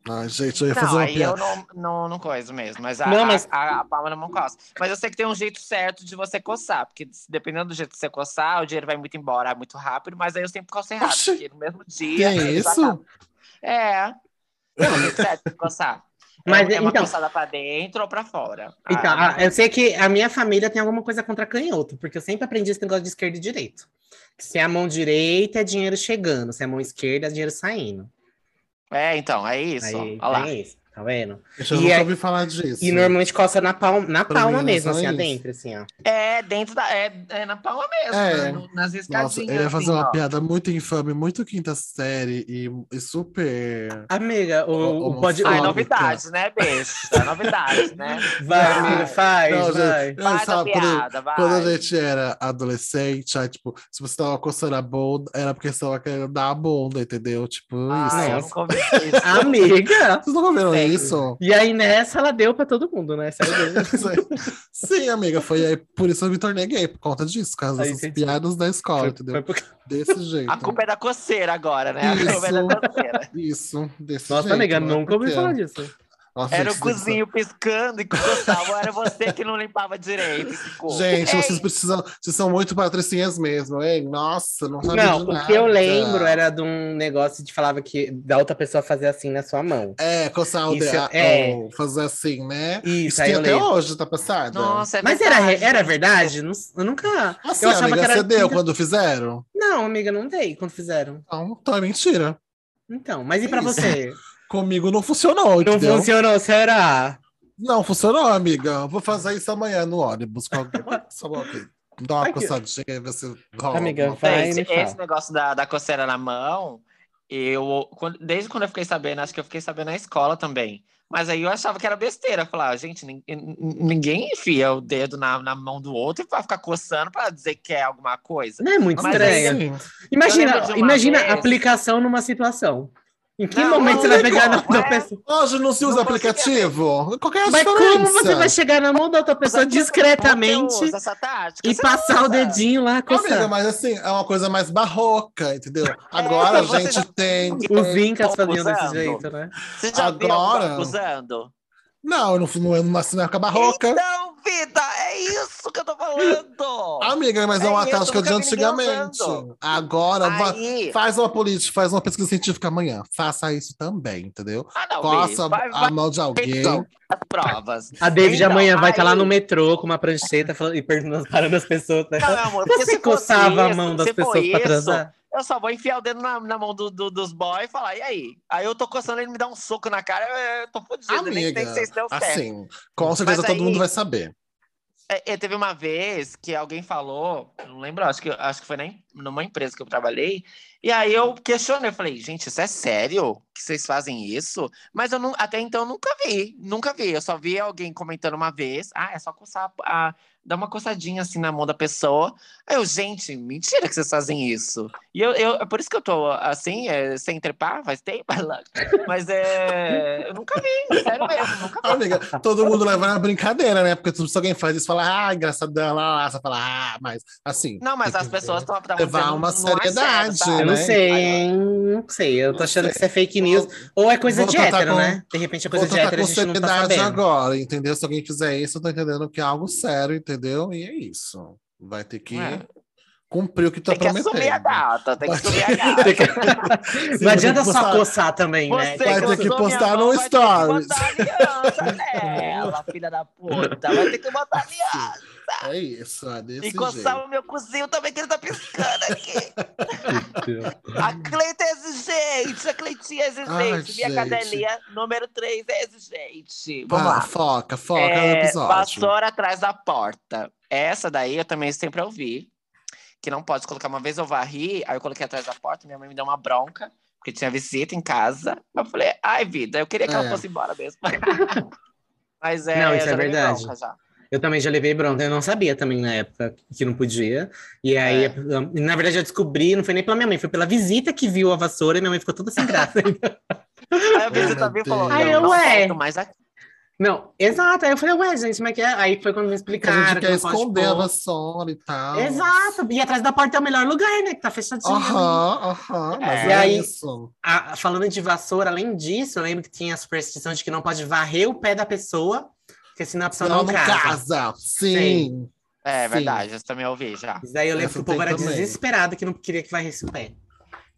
Ai, gente, eu ia fazer Não, uma aí piada. eu não, não, não coiso mesmo, mas a, Não, mas- a, a, a palma mão coça. Mas eu sei que tem um jeito certo de você coçar, porque dependendo do jeito que você coçar, o dinheiro vai muito embora muito rápido, mas aí eu sempre coço errado, Oxi. porque no mesmo dia. Que é isso? É. Tem um jeito certo de coçar. É, Mas, é uma então- coçada pra dentro ou pra fora. Então, Ah, a- eu sei que a minha família tem alguma coisa contra canhoto, porque eu sempre aprendi esse negócio de esquerda e direito. Que se é a mão direita é dinheiro chegando, se é a mão esquerda é dinheiro saindo. É, então, é isso. Aí lá. tem isso, tá vendo? Eu E nunca é- ouvi falar disso. E normalmente coça na palma, na Pra palma mesmo, é assim, isso. adentro, assim, ó. É dentro da. É, é na palma mesmo, É. né? Nas escadinhas. Nossa, eu ia fazer assim, uma ó. piada muito infame, muito quinta série e, e super. Amiga, o, o, pode. Ah, é o- novidade, né, beijo? É novidade, né? *laughs* Vai, Vai. amiga, faz, Não, vai. gente, Vai sabe, quando, piada, vai. quando a gente era adolescente, aí, tipo, se você tava coçando a bunda, era porque você tava querendo dar a bunda, entendeu? Tipo, Ah, isso. isso. *laughs* Amiga! Vocês nunca viram Sei isso? E aí nessa ela deu pra todo mundo, né? *laughs* Dele. Sim, amiga, foi aí, por isso eu me tornei gay, por conta disso, por causa dessas piadas da escola, Foi- entendeu? foi porque- Desse *laughs* jeito. A culpa é da coceira agora, né? A Isso. culpa é da coceira. Isso, desse Nossa, jeito. amiga, não é nunca ouvi falar disso. Nossa, Era o cozinho piscando e coçava, era você que não limpava direito. Gente, Ei, vocês precisam. Vocês são muito patricinhas mesmo, hein? Nossa, não sabia Não, de o que eu lembro era de um negócio de falava que da outra pessoa fazer assim na sua mão. É, coçar o Isso, dedo, é. ou fazer assim, né? Isso, Isso tem até lembro. hoje, tá passada? Nossa, é Mas era, verdade. era verdade? Não- Eu nunca. Assim, eu achava amiga, que era. você deu quando fizeram? Não, amiga, não dei quando fizeram. Então, então é mentira. Então, mas e pra Isso. você? *laughs* Comigo não funcionou, Não entendeu? funcionou, será? Não funcionou, amiga. Vou fazer isso amanhã no ônibus com alguém. Só. Dá uma coçadinha e ver se rola. Amiga, vai. fala. esse negócio da, da coceira na mão, eu quando- desde quando eu fiquei sabendo, acho que eu fiquei sabendo na escola também. Mas aí eu achava que era besteira. Eu falava, gente, nin- nin- ninguém enfia o dedo na, na mão do outro e vai ficar coçando pra dizer que é alguma coisa. Não é muito Mas estranho. Imagina, imagina vez- a aplicação numa situação. Em que Não, momento não você vai pegar na mão da é. pessoa? Hoje não se usa Não aplicativo? Qual que é a Mas diferença? como você vai chegar na mão da outra pessoa discretamente tática? e Você passar o dedinho lá, Amiga, coçar? mas assim, é uma coisa mais barroca, entendeu? *laughs* Agora a É, você gente já- tem. Os incas faziam desse jeito, né? Você já Agora- usando? Não, eu não, não, eu não nasci na época barroca. Então, vida, é isso que eu tô falando. Amiga, mas é, É uma tática de antigamente. usando. Agora, Aí, faz uma política, faz uma pesquisa científica amanhã. Faça isso também, entendeu? ah, não, Coça Bi, vai, a vai mão de alguém. então, as provas. A David Então, amanhã vai estar lá aí- no metrô com uma prancheta falando- e perguntando as pessoas, né? Não, amor, porque Você se coçava a isso, mão das pessoas pra isso, transar? Eu só vou enfiar o dedo na, na mão do, do- dos boys e falar, e aí? Aí eu tô coçando, ele me dá um soco na cara, eu, eu tô fudido, eu nem Amiga, sei se vocês certo. assim, com certeza Mas todo aí- mundo vai saber. É, é, teve uma vez que alguém falou, não lembro, acho que, acho que foi na, numa empresa que eu trabalhei, e aí eu questionei, eu falei, gente, isso é sério que vocês fazem isso? Mas eu não, até então eu nunca vi, nunca vi. Eu só vi alguém comentando uma vez, ah, é só coçar, a, dar uma coçadinha assim na mão da pessoa. Aí eu, gente, mentira que vocês fazem isso. E eu, eu é por isso que eu tô assim, é, sem trepar, faz tempo, mas é, eu nunca vi, sério mesmo, nunca vi. Amiga, todo mundo leva na brincadeira, né? Porque se alguém faz isso, fala, ah, engraçadão, lá, lá, você fala, ah, mas assim. Não, mas as pessoas estão levar uma seriedade, Eu não né? sei, hein? Não sei. Eu tô Não achando sei. que isso é fake news. Ou é coisa vou de hétero, com- né? De repente é Vou coisa de hétero, a gente não tá sabendo. agora, entendeu? Se alguém fizer isso, eu tô entendendo que é algo sério, entendeu? E é isso. Vai ter que É. cumprir o que tá Tem que prometendo. assumir a data, tem que Vai- assumir a que- *laughs* Sim, Não adianta que só postar- coçar também, né? Você Vai ter que postar no mão, vai ter que Stories. botar aliança nela, filha da puta. Vai ter que botar aliança. É isso, é desse E coçar jeito. o meu cozinho também, que ele tá piscando aqui. A Cleita é exigente, a Cleitinha é exigente. Ai, Minha gente. cadelinha número 3 é exigente. Vamos Ah, lá. foca, foca É, no episódio. vassoura atrás da porta. Essa daí eu também sempre ouvi. Que não pode colocar. Uma vez eu varri, aí eu coloquei atrás da porta, minha mãe me deu uma bronca, porque tinha visita em casa. Eu falei, ai, vida, eu queria que ela É. fosse embora mesmo. *laughs* Mas é, Não, eu isso já é levei verdade. Eu também já levei bronca. Eu não sabia também na época que não podia. E aí, É. na verdade, eu descobri, não foi nem pela minha mãe, foi pela visita que viu a vassoura e minha mãe ficou toda sem graça. *laughs* Aí a visita veio e falou, eu, não ué. volto mais aqui. não, exato. Aí eu falei, ué, gente, como é que é? Aí foi quando me Que a explicaram. gente que quer não esconder a vassoura e tal. Exato. E atrás da porta é o melhor lugar, né? Que tá fechadinho. Aham, aham, mas É. é, E aí- isso. Ah, falando de vassoura, além disso, eu lembro que tinha a superstição de que não pode varrer o pé da pessoa, porque senão a pessoa Senão não, não casa. casa. Sim. É Sim. verdade, isso também eu ouvi já. Isso daí eu lembro Essa que o povo era também. desesperado que não queria que varresse o pé.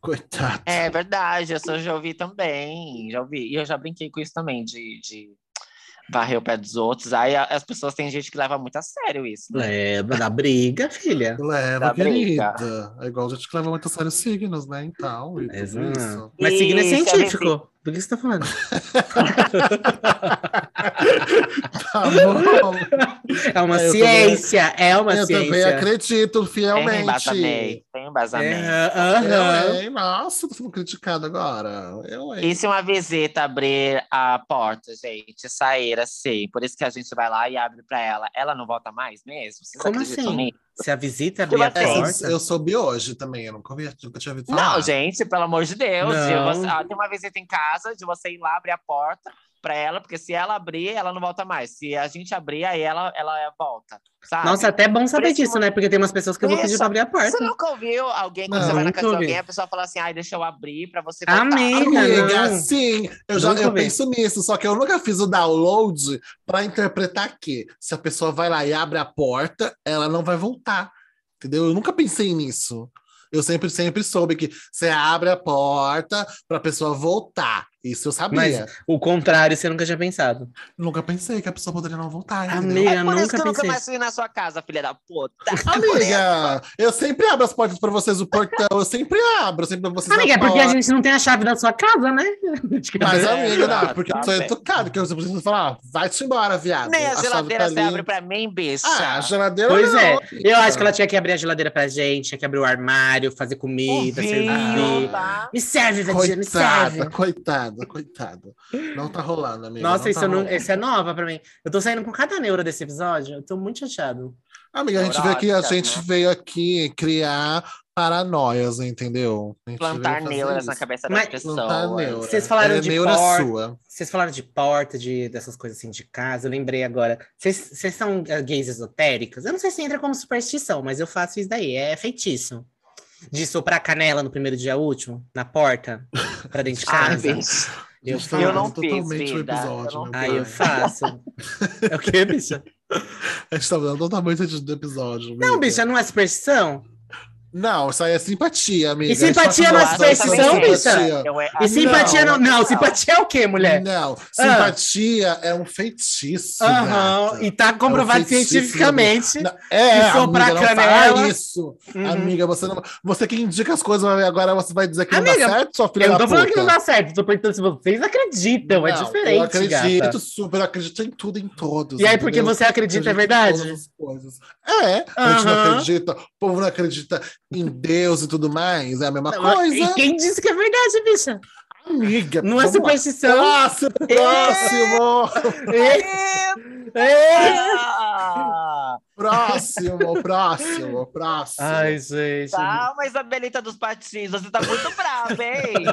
Coitado. É verdade, eu já ouvi também. Já ouvi. E eu já brinquei com isso também, de, de varrer o pé dos outros. Aí as pessoas têm gente que leva muito a sério isso. Né? Leva da briga, filha. Leva, Da briga. querida. É igual a gente que leva muito a sério os signos, né? Então, e tudo Exato. isso. Mas signo é é científico. Do que você tá falando? *laughs* Tá bom. É uma É, eu ciência, é uma Eu também ciência. acredito Tem fielmente. embasamento, tem embasamento. É, aham. Eu, hein? Nossa, tô sendo criticado agora. Eu, hein? E se uma visita abrir a porta, gente, sair assim, por isso que a gente vai lá e abre pra ela, ela não volta mais mesmo? Vocês Como assim? nisso? Se a visita abrir a porta. eu soube hoje também, eu nunca, ouvi, nunca tinha ouvido falar. Não, gente, pelo amor de Deus. de você- ah, tem uma visita em casa, de você ir lá, abrir a porta pra ela, porque se ela abrir, ela não volta mais. Se a gente abrir, aí ela, ela volta. Sabe? Nossa, até bom saber disso, né? Porque tem umas pessoas que eu vou pedir pra abrir a porta. Você nunca ouviu alguém, quando Não, você vai na casa de ouvi. alguém, a pessoa fala assim, ai, deixa eu abrir pra você voltar. Amiga, Amiga, não. sim, eu já Nunca eu vi. penso nisso, só que eu nunca fiz o download para interpretar que se a pessoa vai lá e abre a porta, ela não vai voltar. Entendeu? Eu nunca pensei nisso. Eu sempre, sempre soube que você abre a porta para a pessoa voltar. Isso eu sabia. Mas o contrário, você nunca tinha pensado. Nunca pensei que a pessoa poderia não voltar. entendeu? Amiga, É por isso nunca que eu nunca pensei. mais fui na sua casa, filha da puta. *laughs* Amiga, eu sempre abro as portas para vocês, o portão. Eu sempre abro, eu sempre dou vocês Amiga, a é porque a porta. gente não tem a chave da sua casa, né? *laughs* Mas, É, amiga, não, exato, porque tá eu sou bem. educado, que eu preciso falar, vai-te embora, viado. Nem a chave geladeira tá você ali. abre pra mim, bicha. Ah, a geladeira Pois não, é, amiga. eu acho que ela tinha que abrir a geladeira pra gente, tinha que abrir o armário, fazer o comida, vinho, servir. tá? Me serve, Vedinha, me serve. coitada, coitada. Não tá rolando, amiga. Nossa, não isso, tá eu não, isso é nova pra mim. Eu tô saindo com cada neuro desse episódio, eu tô muito chateado. Amiga, a gente veio aqui, a gente né? veio aqui criar paranoias, entendeu? A gente Plantar neuras na cabeça Mas- das Plantar pessoas. neura. Vocês falaram é de neura porta. sua. Vocês falaram de porta, de, dessas coisas assim de casa, eu lembrei agora. Vocês vocês são eh, gays esotéricas? Eu não sei se entra como superstição, mas eu faço isso daí, é feitiço. De soprar canela no primeiro dia útil, na porta, pra dentro de Ah, casa. eu tá Eu faço. não mudando fiz, totalmente o vida, episódio, eu não Aí eu faço. é o que, bicha? A gente tá mudando totalmente do episódio. Não, amiga. bicha, não é superstição? Não, isso aí é simpatia, amiga. E simpatia A não é tá falando superstição, bicha? simpatia. Eu, é- E simpatia não. Não, não. simpatia é o quê, mulher? Não, simpatia é um feitiço. Aham, gata. e tá comprovado É um cientificamente. Não, É, E soprar amiga, não canela. fala isso. Uhum. Amiga, você não, você que indica as coisas, mas agora você vai dizer que não Amiga, dá certo, sua filha Eu não tô falando puta. que não dá certo, tô perguntando se vocês acreditam, é Não, diferente, Eu acredito gata. super, eu acredito em tudo, em todos. E aí, porque entendeu? você acredita, é acredito em verdade? todas as coisas. É, a gente não acredita, o povo não acredita em Deus e tudo mais, é a mesma Não, coisa. E quem disse que é verdade, bicha? Amiga, Não é superstição. Próximo, próximo, É, é. Ah, próximo, próximo, próximo. Ai, gente. Calma, Isabelita dos Patins, você tá muito brava, hein?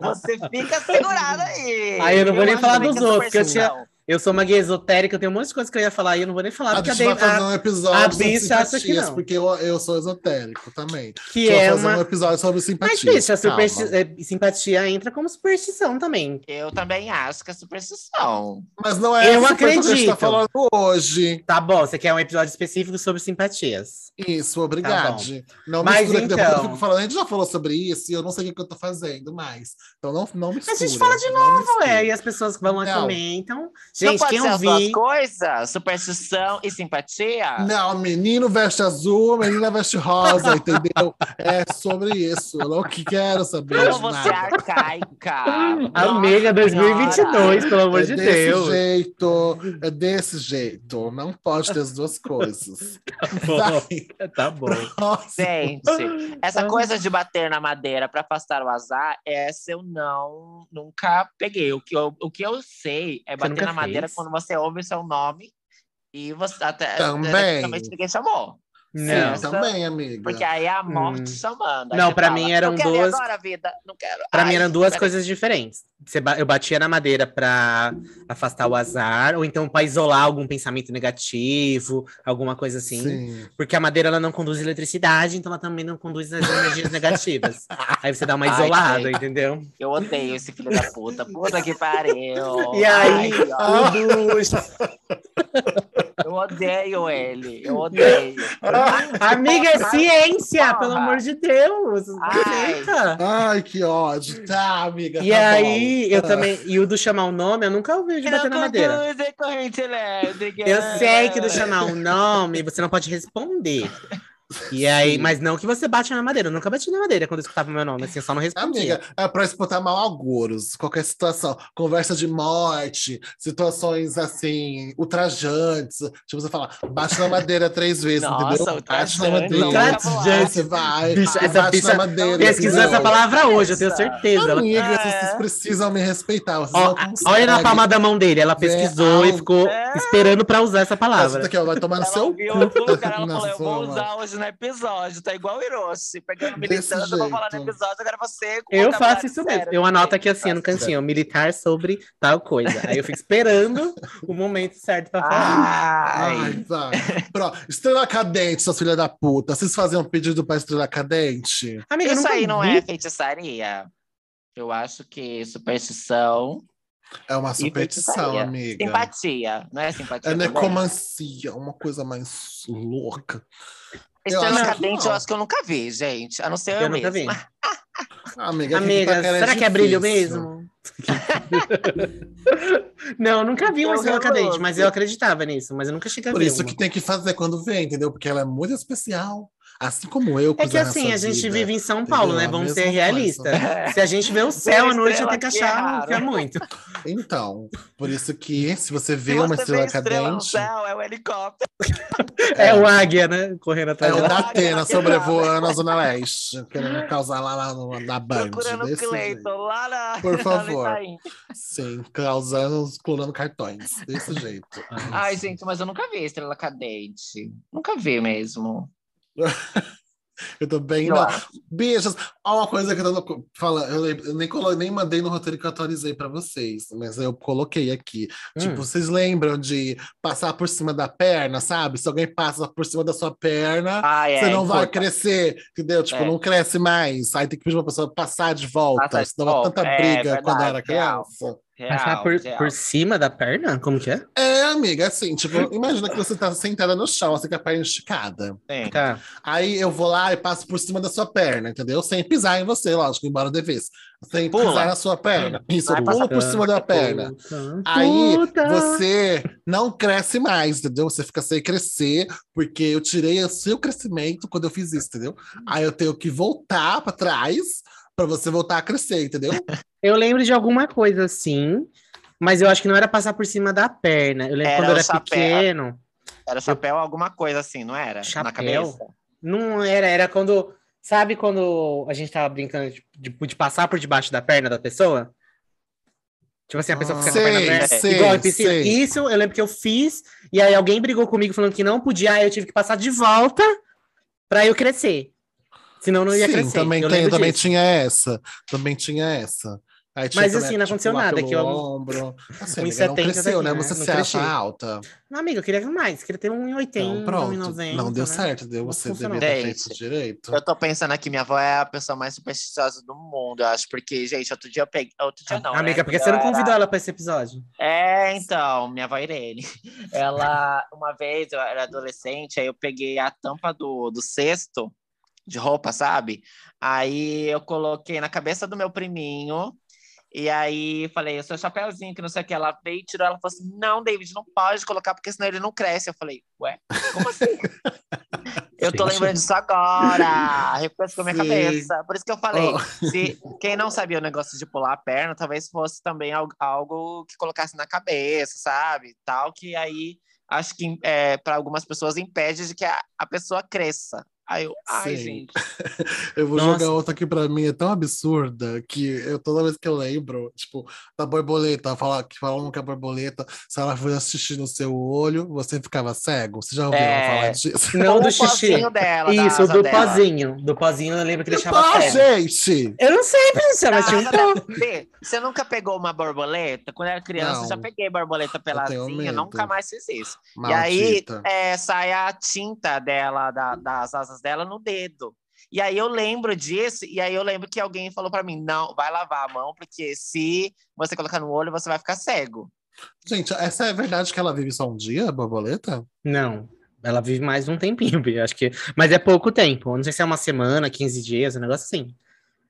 Você fica segurada aí. Aí eu não vou nem acho falar dos que é outros, porque eu tinha-. Eu sou uma gay esotérica, eu tenho um monte de coisa que eu ia falar e eu não vou nem falar, A porque a gente vai Dave- fazer um episódio a sobre bicha acha que simpatias, não. porque eu, eu sou esotérico também. que é fazer uma. um episódio sobre Mas, simpatia. bicha, calma. supersti... é, simpatia entra como superstição também. Eu também acho que é superstição. Mas não é Eu essa coisa que a gente tá acredito. falando hoje. Tá bom, você quer um episódio específico sobre simpatias. Isso, obrigado. não Tá Mas mistura que depois eu então- fico falando, a gente já falou sobre isso e eu não sei o que, eu tô fazendo mais. Então não, não mistura. A gente fala de não novo, mistura. é, e as pessoas vão lá Não. comentam. não Gente, pode quem ser as duas ouvir. coisas? Superstição e simpatia? Não, menino veste azul, menina veste rosa, *laughs* entendeu? É sobre isso. Eu não quero saber você é nada. arcaica. *laughs* Amiga, Nossa 2022, pelo amor É de desse Deus. jeito, é desse jeito. Não pode ter as duas coisas. *laughs* Vai. Tá bom. *laughs* Nossa. Gente, essa coisa de bater na madeira para afastar o azar, essa eu não nunca peguei. O que eu, o que eu sei é bater na madeira fez? quando você ouve o seu nome e você até Também. praticamente ninguém chamou. Sim, Não. Essa- também, amiga. Porque aí é a morte Hum. chamando. Não, fala, mim eram não duas- agora, vida. Não quero. Pra Ai, mim eram duas peraí. coisas diferentes. Eu batia na madeira pra afastar o azar, ou então pra isolar algum pensamento negativo, alguma coisa assim. Sim. Porque a madeira ela não conduz eletricidade, então ela também não conduz as energias *laughs* negativas. Aí você dá uma Ai, isolada, sei. entendeu? Eu odeio esse filho da puta. Puta que pariu. E aí, Ai, *laughs* eu odeio *laughs* ele. Eu odeio. Amiga, é ciência, Porra. pelo amor de Deus. Ai. Ai, que ódio. Tá, amiga. E tá aí, bom. eu também. E o do chamar o nome, eu nunca ouvi de bater na madeira. elétrica. Eu sei que do chamar o nome, você não pode responder. E aí, Sim. mas não que você bate na madeira. Eu nunca bati na madeira quando eu escutava o meu nome, assim, só não respondia. Amiga, é pra espantar mal augúrios, qualquer situação. Conversa de morte, situações assim, ultrajantes. Tipo, você falar, bate na madeira três vezes, Nossa, entendeu? Bate na madeira. ultrajante. Você vai, Bicha, e essa bate bicha na madeira. Pesquisou entendeu? essa palavra hoje, eu tenho certeza. Ela- Amiga, É. vocês precisam me respeitar. Vocês Ó, olha na palma da mão dele, ela pesquisou e algo- ficou É. esperando pra usar essa Essa palavra. daqui, ó, vai tomar no Ela seu outro lugar, ela falou, eu vou usar hoje no episódio, tá igual o Hiroshi, pegando militando, eu vou falar no episódio, agora você. Eu faço isso mesmo. Eu anoto aqui assim no cantinho, militar sobre tal coisa. Aí eu fico esperando *laughs* o momento certo pra falar. Ai, Ai, vai. Pro- Estrela Cadente, suas filhas da puta. Vocês faziam um pedido pra Estrela Cadente? Amiga, isso aí não vi. é feitiçaria. Eu acho que superstição É uma superstição, amiga. Simpatia, não é simpatia? É necomancia, uma coisa mais louca. Eu Estrela acho que cadente, eu acho que eu nunca vi, gente. A não ser eu, Eu nunca mesma. vi. *laughs* Amiga, Amiga, acreditar será que é brilho mesmo? *laughs* não, eu nunca vi uma Eu estrela cadente, mas eu acreditava nisso, mas eu nunca cheguei a Por ver isso uma. que tem que fazer quando vem, entendeu? Porque ela é muito especial. Assim como eu, É que assim, a gente vida. vive em São Paulo, entendeu? né? Vamos ser realistas. Se a gente vê o *laughs* céu à noite, eu tenho que é achar que é muito. Então, por isso que se você vê Se uma você estrela vê estrela no cadente, céu, é o helicóptero. *laughs* É o águia, né? Correndo é atrás o dela. da Atena sobrevoando a Zona Leste, querendo causar lá, lá no- na Band. Procurando o desse jeito. Cleiton lá na. Por *laughs* no favor. Sim, causando, clonando cartões. Desse jeito. Ai, gente, mas eu nunca vi estrela cadente. Nunca vi mesmo. *laughs* Eu também Eu não. Beijos. Ó, uma coisa que eu tô falando, eu, lembro- eu nem, colo- nem mandei no roteiro que eu atualizei pra vocês, mas eu coloquei aqui. Tipo, Hum. vocês lembram de passar por cima da perna, sabe? Se alguém passa por cima da sua perna, você é, não vai crescer, entendeu? Tipo, É. não cresce mais. Aí tem que pedir pra pessoa passar de volta. De Isso dava volta, tanta é, briga verdade, quando era real. Passar por, real. por cima da perna? Como que é? É, amiga, assim, tipo, imagina que você tá sentada no chão, assim, com a perna esticada. Sim. Tá. Aí eu vou lá e passo por cima da sua perna, entendeu? Sem pisar em você, lógico, embora eu devesse. Sem Pula. pisar na sua perna. Isso, eu Vai pulo passar por cima da perna. Puta, Aí puta. você não cresce mais, entendeu? Você fica sem crescer, porque eu tirei o seu crescimento quando eu fiz isso, entendeu? Aí eu tenho que voltar pra trás pra você voltar a crescer, entendeu? *laughs* Eu lembro de alguma coisa assim, mas eu acho que não era passar por cima da perna. Eu lembro Era quando eu era chapéu. pequeno. Era chapéu alguma coisa assim, não era? Na Chapéu? cabeça? Não era, era quando. Sabe quando a gente tava brincando de, de- de passar por debaixo da perna da pessoa? Tipo assim, a pessoa fica com a perna Sei, aberta, sei, igual em piscina. sei. Isso eu lembro que eu fiz, e aí alguém brigou comigo falando que não podia, aí eu tive que passar de volta pra eu crescer. Senão não ia Sim, crescer. também, eu tem, também tinha essa. Também tinha essa. Aí tinha Mas, também, assim, não tipo, aconteceu nada, pelo que eu- ombro. Assim, Um amiga, não 1,70 cresceu, né? Você né? se Não acha cresci. alta. Não, amiga, eu queria ver mais. Queria ter um 1,80, Então, pronto. 1,90. não deu né? certo, deu. Não Você devia ter feito direito. Eu tô pensando aqui, minha avó é a pessoa mais supersticiosa do mundo, eu acho, porque, gente, outro dia eu peguei. Outro dia não. Amiga, né? por que Quando você eu não era- convidou ela pra esse episódio? É, então, minha avó Irene. Ela, uma vez, eu era adolescente, aí eu peguei a tampa do, do cesto de roupa, sabe? Aí eu coloquei na cabeça do meu priminho. E aí falei, o seu chapéuzinho, que não sei o que. Ela veio e tirou. Ela falou assim: não, David, não pode colocar, porque senão ele não cresce. Eu falei, ué, como assim? *laughs* eu tô lembrando disso agora. Refrescou minha Sim. cabeça. Por isso que eu falei, Oh. se quem não sabia o negócio de pular a perna, talvez fosse também algo, algo que colocasse na cabeça, sabe? Tal, que aí acho que é, para algumas pessoas impede de que a, a pessoa cresça. Aí eu, ai, Sim. gente. *laughs* Eu vou Nossa. jogar outra aqui pra mim, é tão absurda que eu, toda vez que eu lembro, tipo, da borboleta, fala, que falam que a borboleta, se ela for assistir no seu olho, você ficava cego. Vocês já ouviram É. falar disso? Não do o xixi. pozinho dela, Isso, do dela. pozinho. Do pozinho eu lembro que deixava Pá, cego. gente! Eu não sei, Priscila, mas tinha um pó. Bê, Você nunca pegou uma borboleta? Quando eu era criança, eu já Não. peguei borboleta pela tenho asinha, medo. nunca mais fiz isso. E aí Maldita. é, sai a tinta dela, da- das asas dela no dedo. E aí eu lembro disso, e aí eu lembro que alguém falou pra mim: não, vai lavar a mão, porque se você colocar no olho, você vai ficar cego. Gente, essa é verdade que ela vive só um dia, a borboleta? Não, ela vive mais um tempinho, *laughs* acho que. Mas é pouco tempo. Não sei se é uma semana, 15 dias, um negócio assim.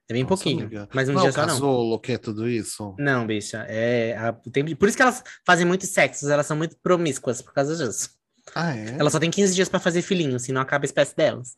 É bem Nossa, pouquinho. amiga. Mas um não é dia o só não. que é tudo isso? Não, bicha. É a- o tempo de- Por isso que elas fazem muito sexo, elas são muito promíscuas por causa disso. Ah, é? Elas só têm 15 dias pra fazer filhinho, senão acaba a espécie delas.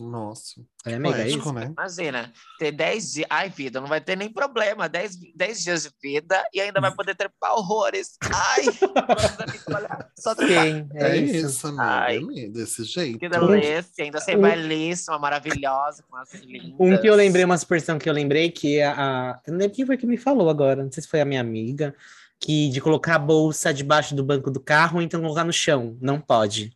Nossa. É, amiga, é isso. né? Imagina, ter 10 dias. Ai, vida, não vai ter nem problema. 10, 10 dias de vida e ainda vai poder trepar horrores. Ai, *laughs* só trepar. Sim, É, é, isso, isso. amiga. Ai. amiga, Desse jeito. Que delícia, ainda ser Um- belíssima, maravilhosa, com as lindas. Um que eu lembrei, uma expressão que eu lembrei, que a, a- eu não lembro quem foi que me falou agora, não sei se foi a minha amiga, que de colocar a bolsa debaixo do banco do carro então colocar no chão. Não pode.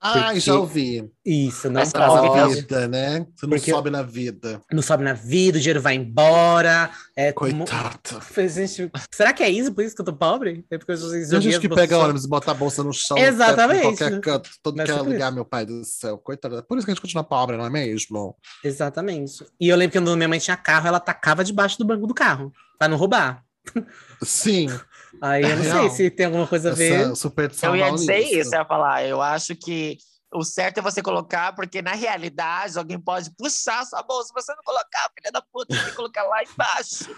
Ai, Porque- já ouvi. Isso, não Mas Na pode. vida, né? Você não Porque- sobe na vida. Não sobe na vida, o dinheiro vai embora. É, Coitado. *laughs* mo- Gente, será que é isso? Por isso que eu tô pobre? É porque eu Tem gente que pega ônibus e bota a bolsa no chão. Exatamente. Em qualquer canto. Todo Mas é quer por ligar, meu pai do céu. Coitado. Por isso que a gente continua pobre, não é mesmo? Exatamente. E eu lembro que quando minha mãe tinha carro, ela tacava debaixo do banco do carro, pra não roubar. Sim. Aí eu não sei Real. se tem alguma coisa a ver. Superstição Eu ia dizer paulista. isso, eu ia falar. Eu acho que o certo é você colocar, porque na realidade alguém pode puxar a sua bolsa. Se você não colocar, filha da puta, tem que colocar lá embaixo.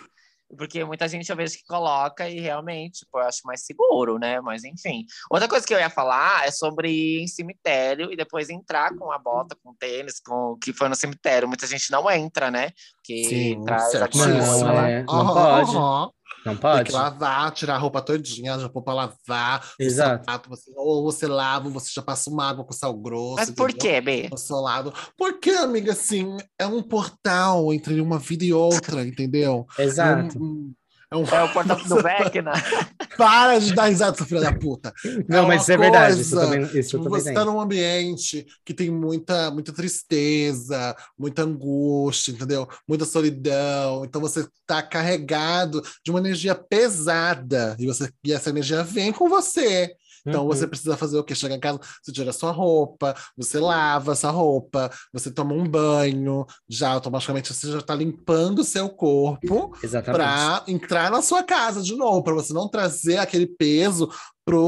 Porque muita gente eu vejo que coloca e realmente, pô, eu acho mais seguro, né? Mas enfim. Outra coisa que eu ia falar é sobre ir em cemitério e depois entrar com a bota, com o tênis, com o que foi no cemitério. Muita gente não entra, né? Porque Sim, traz a certíssimo. coisa Não, lá. é, não pode. aham. Não Tem pode? que lavar, tirar a roupa todinha, já pôr pra lavar. Exato. sapato, você, ou você lava, ou você já passa uma água com sal grosso. Mas por quê, B? Do seu lado. Porque, amiga, assim, é um portal entre uma vida e outra, entendeu? Exato. É um, é um- É o portal do Vecna. *laughs* Para de dar risada, sua filha da puta. Não, É mas isso é verdade. Isso também, isso eu Tipo, também você tenho. tá num ambiente que tem muita, muita tristeza, muita angústia, entendeu? Muita solidão. Então você tá carregado de uma energia pesada e, você, e essa energia vem com você. Então Uhum. você precisa fazer o quê? Chegar em casa, você tira a sua roupa, você lava essa roupa, você toma um banho, já automaticamente você já está limpando o seu corpo para entrar na sua casa de novo, para você não trazer aquele peso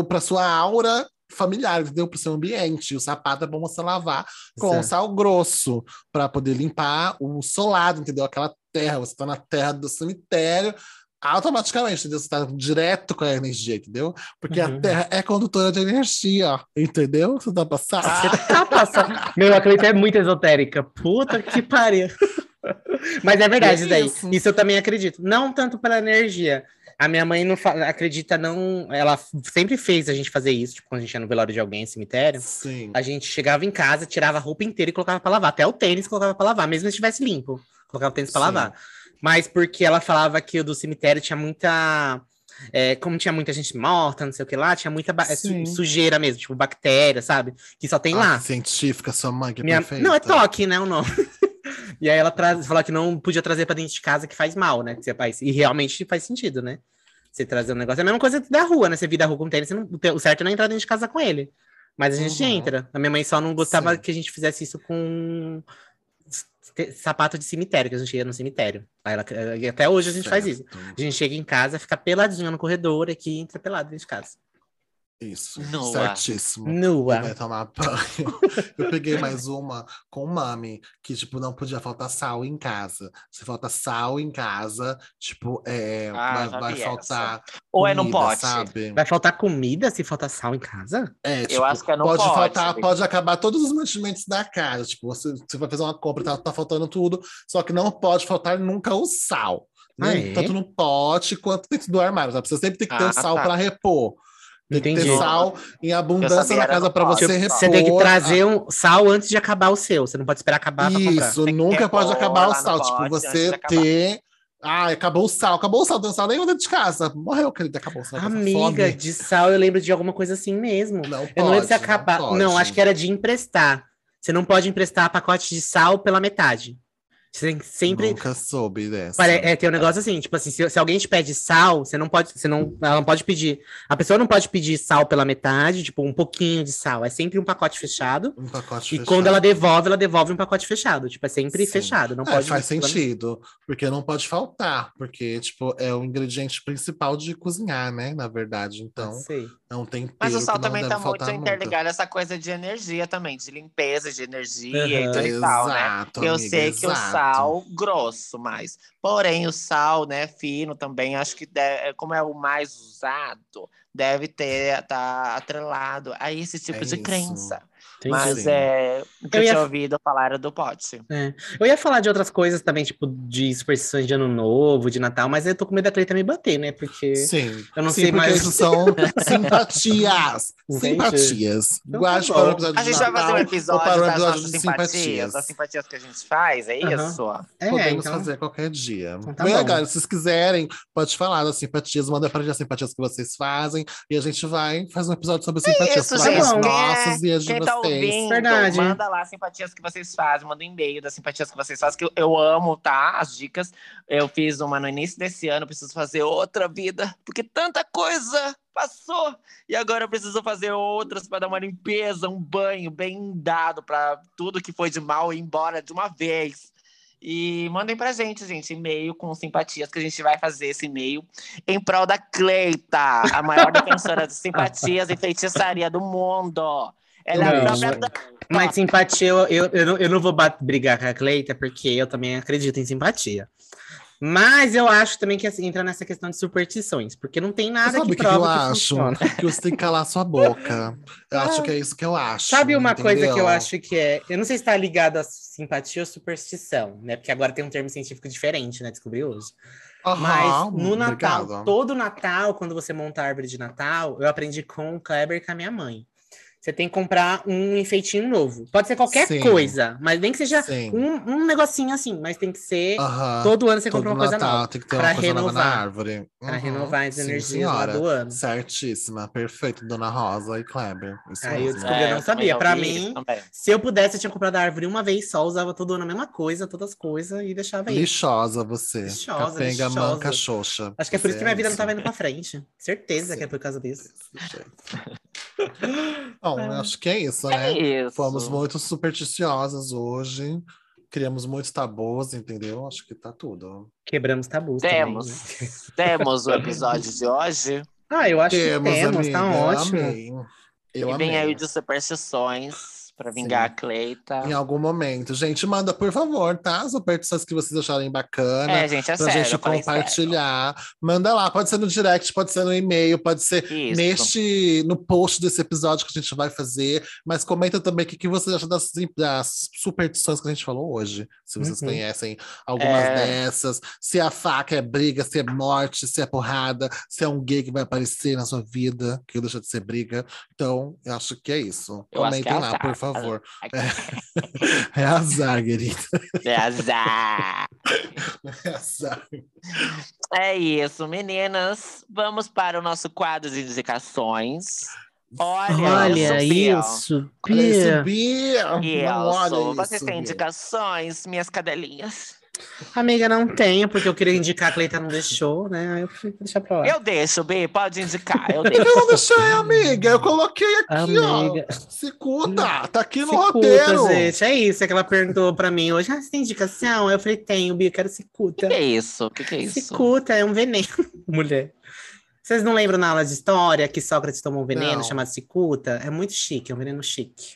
para sua aura familiar, entendeu? Para o seu ambiente. O sapato é bom você lavar com Certo. sal grosso para poder limpar o solado, entendeu? Aquela terra, você está na terra do cemitério. Automaticamente, entendeu? Você está direto com a energia, entendeu? Porque Uhum. a Terra é condutora de energia, entendeu? Você tá passando? Ah, Tá passando. Meu, a Cleita é muito esotérica. Puta que *laughs* pariu. Mas é verdade É isso daí. isso. Isso eu também acredito. Não tanto pela energia. A minha mãe não acredita, não. Ela sempre fez a gente fazer isso, tipo, quando a gente ia no velório de alguém, cemitério. Sim. A gente chegava em casa, tirava a roupa inteira e colocava pra lavar. Até o tênis colocava pra lavar, mesmo se estivesse limpo. Colocava o tênis pra Sim. lavar. Mas porque ela falava que o do cemitério tinha muita. é, como tinha muita gente morta, não sei o que lá, tinha muita é, Sim. sujeira mesmo, tipo bactéria, sabe? Que só tem Ah, lá. científica, sua mãe, que Minha- perfeita. Não, é toque, né? O nome. *laughs* e aí ela traz, fala que não podia trazer pra dentro de casa que faz mal, né? E realmente faz sentido, né? Você trazer um negócio. É a mesma coisa da rua, né? Você vir da rua com tênis, você não- o certo é não entrar dentro de casa com ele. Mas a gente Uhum. entra. A minha mãe só não gostava Sim. que a gente fizesse isso com sapato de cemitério, que a gente ia no cemitério. Ela- e até hoje a gente faz isso. Certo. A gente chega em casa, fica peladinho no corredor aqui e entra pelado dentro de casa. Isso, Nua. certíssimo. Vai Nua. tomar banho. *laughs* Eu peguei mais uma com mami, que, tipo, não podia faltar sal em casa. Se falta sal em casa, tipo, é, Ah, vai, vai faltar. Ou é no pote? Sabe? Vai faltar comida se faltar sal em casa? É, tipo, acho que é no pode pote. faltar, pode acabar todos os mantimentos da casa. Tipo, você, você vai fazer uma compra e tá, tá faltando tudo, só que não pode faltar nunca o sal. Né? É? Tanto no pote quanto dentro do armário. Sabe? Você sempre tem que ter Ah, o sal tá. para repor. Tem que Entendi. ter sal em abundância na casa para você repor. Você tem que trazer um sal antes de acabar o seu. Você não pode esperar acabar pra comprar. Isso, nunca pode acabar o sal. Tipo, você ter. Ah, acabou o sal, acabou o sal, tem sal nenhum dentro de casa. Morreu, querido, acabou o sal. Amiga, fome. de sal eu lembro de alguma coisa assim mesmo. Não pode, eu não lembro se acabar. pode. Não, acho que era de emprestar. Você não pode emprestar pacote de sal pela metade. Você tem que sempre. Nunca soube dessa. Pare- É, tem um negócio assim, tipo assim, se, se alguém te pede sal, você não pode, você não, ela não pode pedir. A pessoa não pode pedir sal pela metade, tipo, um pouquinho de sal. É sempre um pacote fechado. Um pacote E fechado. quando ela devolve, ela devolve um pacote fechado. Tipo, é sempre Sim. fechado. Não É, pode. faz sentido, porque não pode faltar, porque, tipo, é o ingrediente principal de cozinhar, né? Na verdade, então, Sei. É um tempero Mas o sal não também deve tá muito interligado a essa coisa de energia também, de limpeza, de energia Aham. e tudo e tal, né? Exato, Eu amiga, sei que o exato. sal grosso, mas porém o sal, né, fino também, acho que deve- como é o mais usado, deve ter tá atrelado a esse tipo É de isso. crença. Entendi. Mas é, o que Eu eu, ia- tinha ouvido falar era do pote. É. Eu ia falar de outras coisas também, tipo, de superstições de ano novo, de Natal, mas eu tô com medo da Cleita me bater, né? Porque. Sim, Eu não sim, sei mais- isso são *laughs* simpatias. Simpatias. Então Guarde tá para o episódio A de gente vai Natal fazer um episódio para o das episódio nossas de simpatias, simpatias. das simpatias que a gente faz, é isso? É, Podemos então. fazer qualquer dia. Então tá Bem legal, se vocês quiserem, pode falar das simpatias, manda pra gente as simpatias que vocês fazem e a gente vai fazer um episódio sobre simpatias. isso, falar gente. das Quem é- nossas e as de tá vocês. Ouvindo, Verdade. manda lá as simpatias que vocês fazem, manda um e-mail das simpatias que vocês fazem, que eu, eu amo, tá? As dicas. Eu fiz uma no início desse ano, preciso fazer outra vida, porque tanta coisa passou. E agora eu preciso fazer outras para dar uma limpeza, um banho bem dado para tudo que foi de mal ir embora de uma vez. E mandem pra gente, gente, e-mail com simpatias, que a gente vai fazer esse e-mail em prol da Cleita, a maior *laughs* defensora de simpatias e feitiçaria do mundo. Ela é a Não, própria mas- Mas simpatia, eu, eu, eu, não, eu não vou brigar com a Cleita, porque eu também acredito em simpatia. Mas eu acho também que assim, entra nessa questão de superstições, porque não tem nada Sabe que o que, que eu prova que acho? funciona. Que você tem que calar sua boca. Eu acho que é isso que eu acho. Sabe uma coisa que eu entendeu? acho que é. Eu não sei se está ligado a simpatia ou superstição, né? Porque agora tem um termo científico diferente, né? Descobri hoje. Mas no Natal, obrigado. todo Natal, quando você monta a árvore de Natal, eu aprendi com o Kleber e com a minha mãe. Você tem que comprar um enfeitinho novo. Pode ser qualquer Sim. coisa, mas nem que seja um, um negocinho assim, mas tem que ser. Aham. Todo ano você Todo compra uma coisa Natal nova. tem que ter pra uma coisa nova na renovar. árvore. Pra Uhum. renovar as Sim, energias do ano. Certíssima, perfeito, Dona Rosa e Kleber. Isso Aí eu descobri, eu não É, sabia. Pra ouvi mim. Se eu pudesse, eu tinha comprado a árvore uma vez só, usava todo ano a mesma coisa, todas as coisas, e deixava aí. Lixosa você. Lixosa, Capenga, lixosa. manca, xoxa. Acho que é por isso que minha vida não tava indo pra frente. Certeza Sim. que é por causa disso. *laughs* Bom, eu acho que é isso, né? É isso. Fomos muito supersticiosas hoje. Criamos muitos tabus, entendeu? Acho que tá tudo. Quebramos tabus Temos. também. né? *laughs* Temos o episódio de hoje. Ah, eu acho temos, que temos, amiga. tá eu ótimo. Amei. Eu e vem amei. aí de superstições pra vingar Sim. a Cleita. Em algum momento. Gente, manda, por favor, tá? As superstições que vocês acharem bacana. É, gente, é pra sério. gente compartilhar. Manda lá, pode ser no direct, pode ser no e-mail, pode ser sério. Isso. neste no post desse episódio que a gente vai fazer, mas comenta também o que, que você acha das, das superstições que a gente falou hoje. Se vocês Uhum. conhecem algumas É. dessas, se a faca é briga, se é morte, se é porrada, se é um gay que vai aparecer na sua vida, que deixa de ser briga. Então, eu acho que é isso. Eu que Comentem é lá, por favor. *laughs* É azar, querida. É azar. É azar. É isso, meninas. Vamos para o nosso quadro de indicações. Olha, Olha isso, Olha isso, Bia. Bia. Não olha Isso. isso, Vocês têm Bia. indicações, minhas cadelinhas? Amiga, não tenho, porque eu queria indicar, a Cleita não deixou, né? Aí eu fui deixar pra lá. Eu deixo, B, pode indicar, eu *laughs* Eu deixo. não deixei, amiga. Eu coloquei aqui, Amiga. ó. Cicuta, tá aqui no roteiro. gente. É isso, é que ela perguntou pra mim hoje. Ah, você tem indicação? Aí eu falei, tenho, Bia, eu quero O cicuta. que, que é isso? O que, que é isso? Cicuta é um veneno, *laughs* mulher. Vocês não lembram na aula de história que Sócrates tomou um veneno Não. chamado cicuta? É muito chique, é um veneno chique.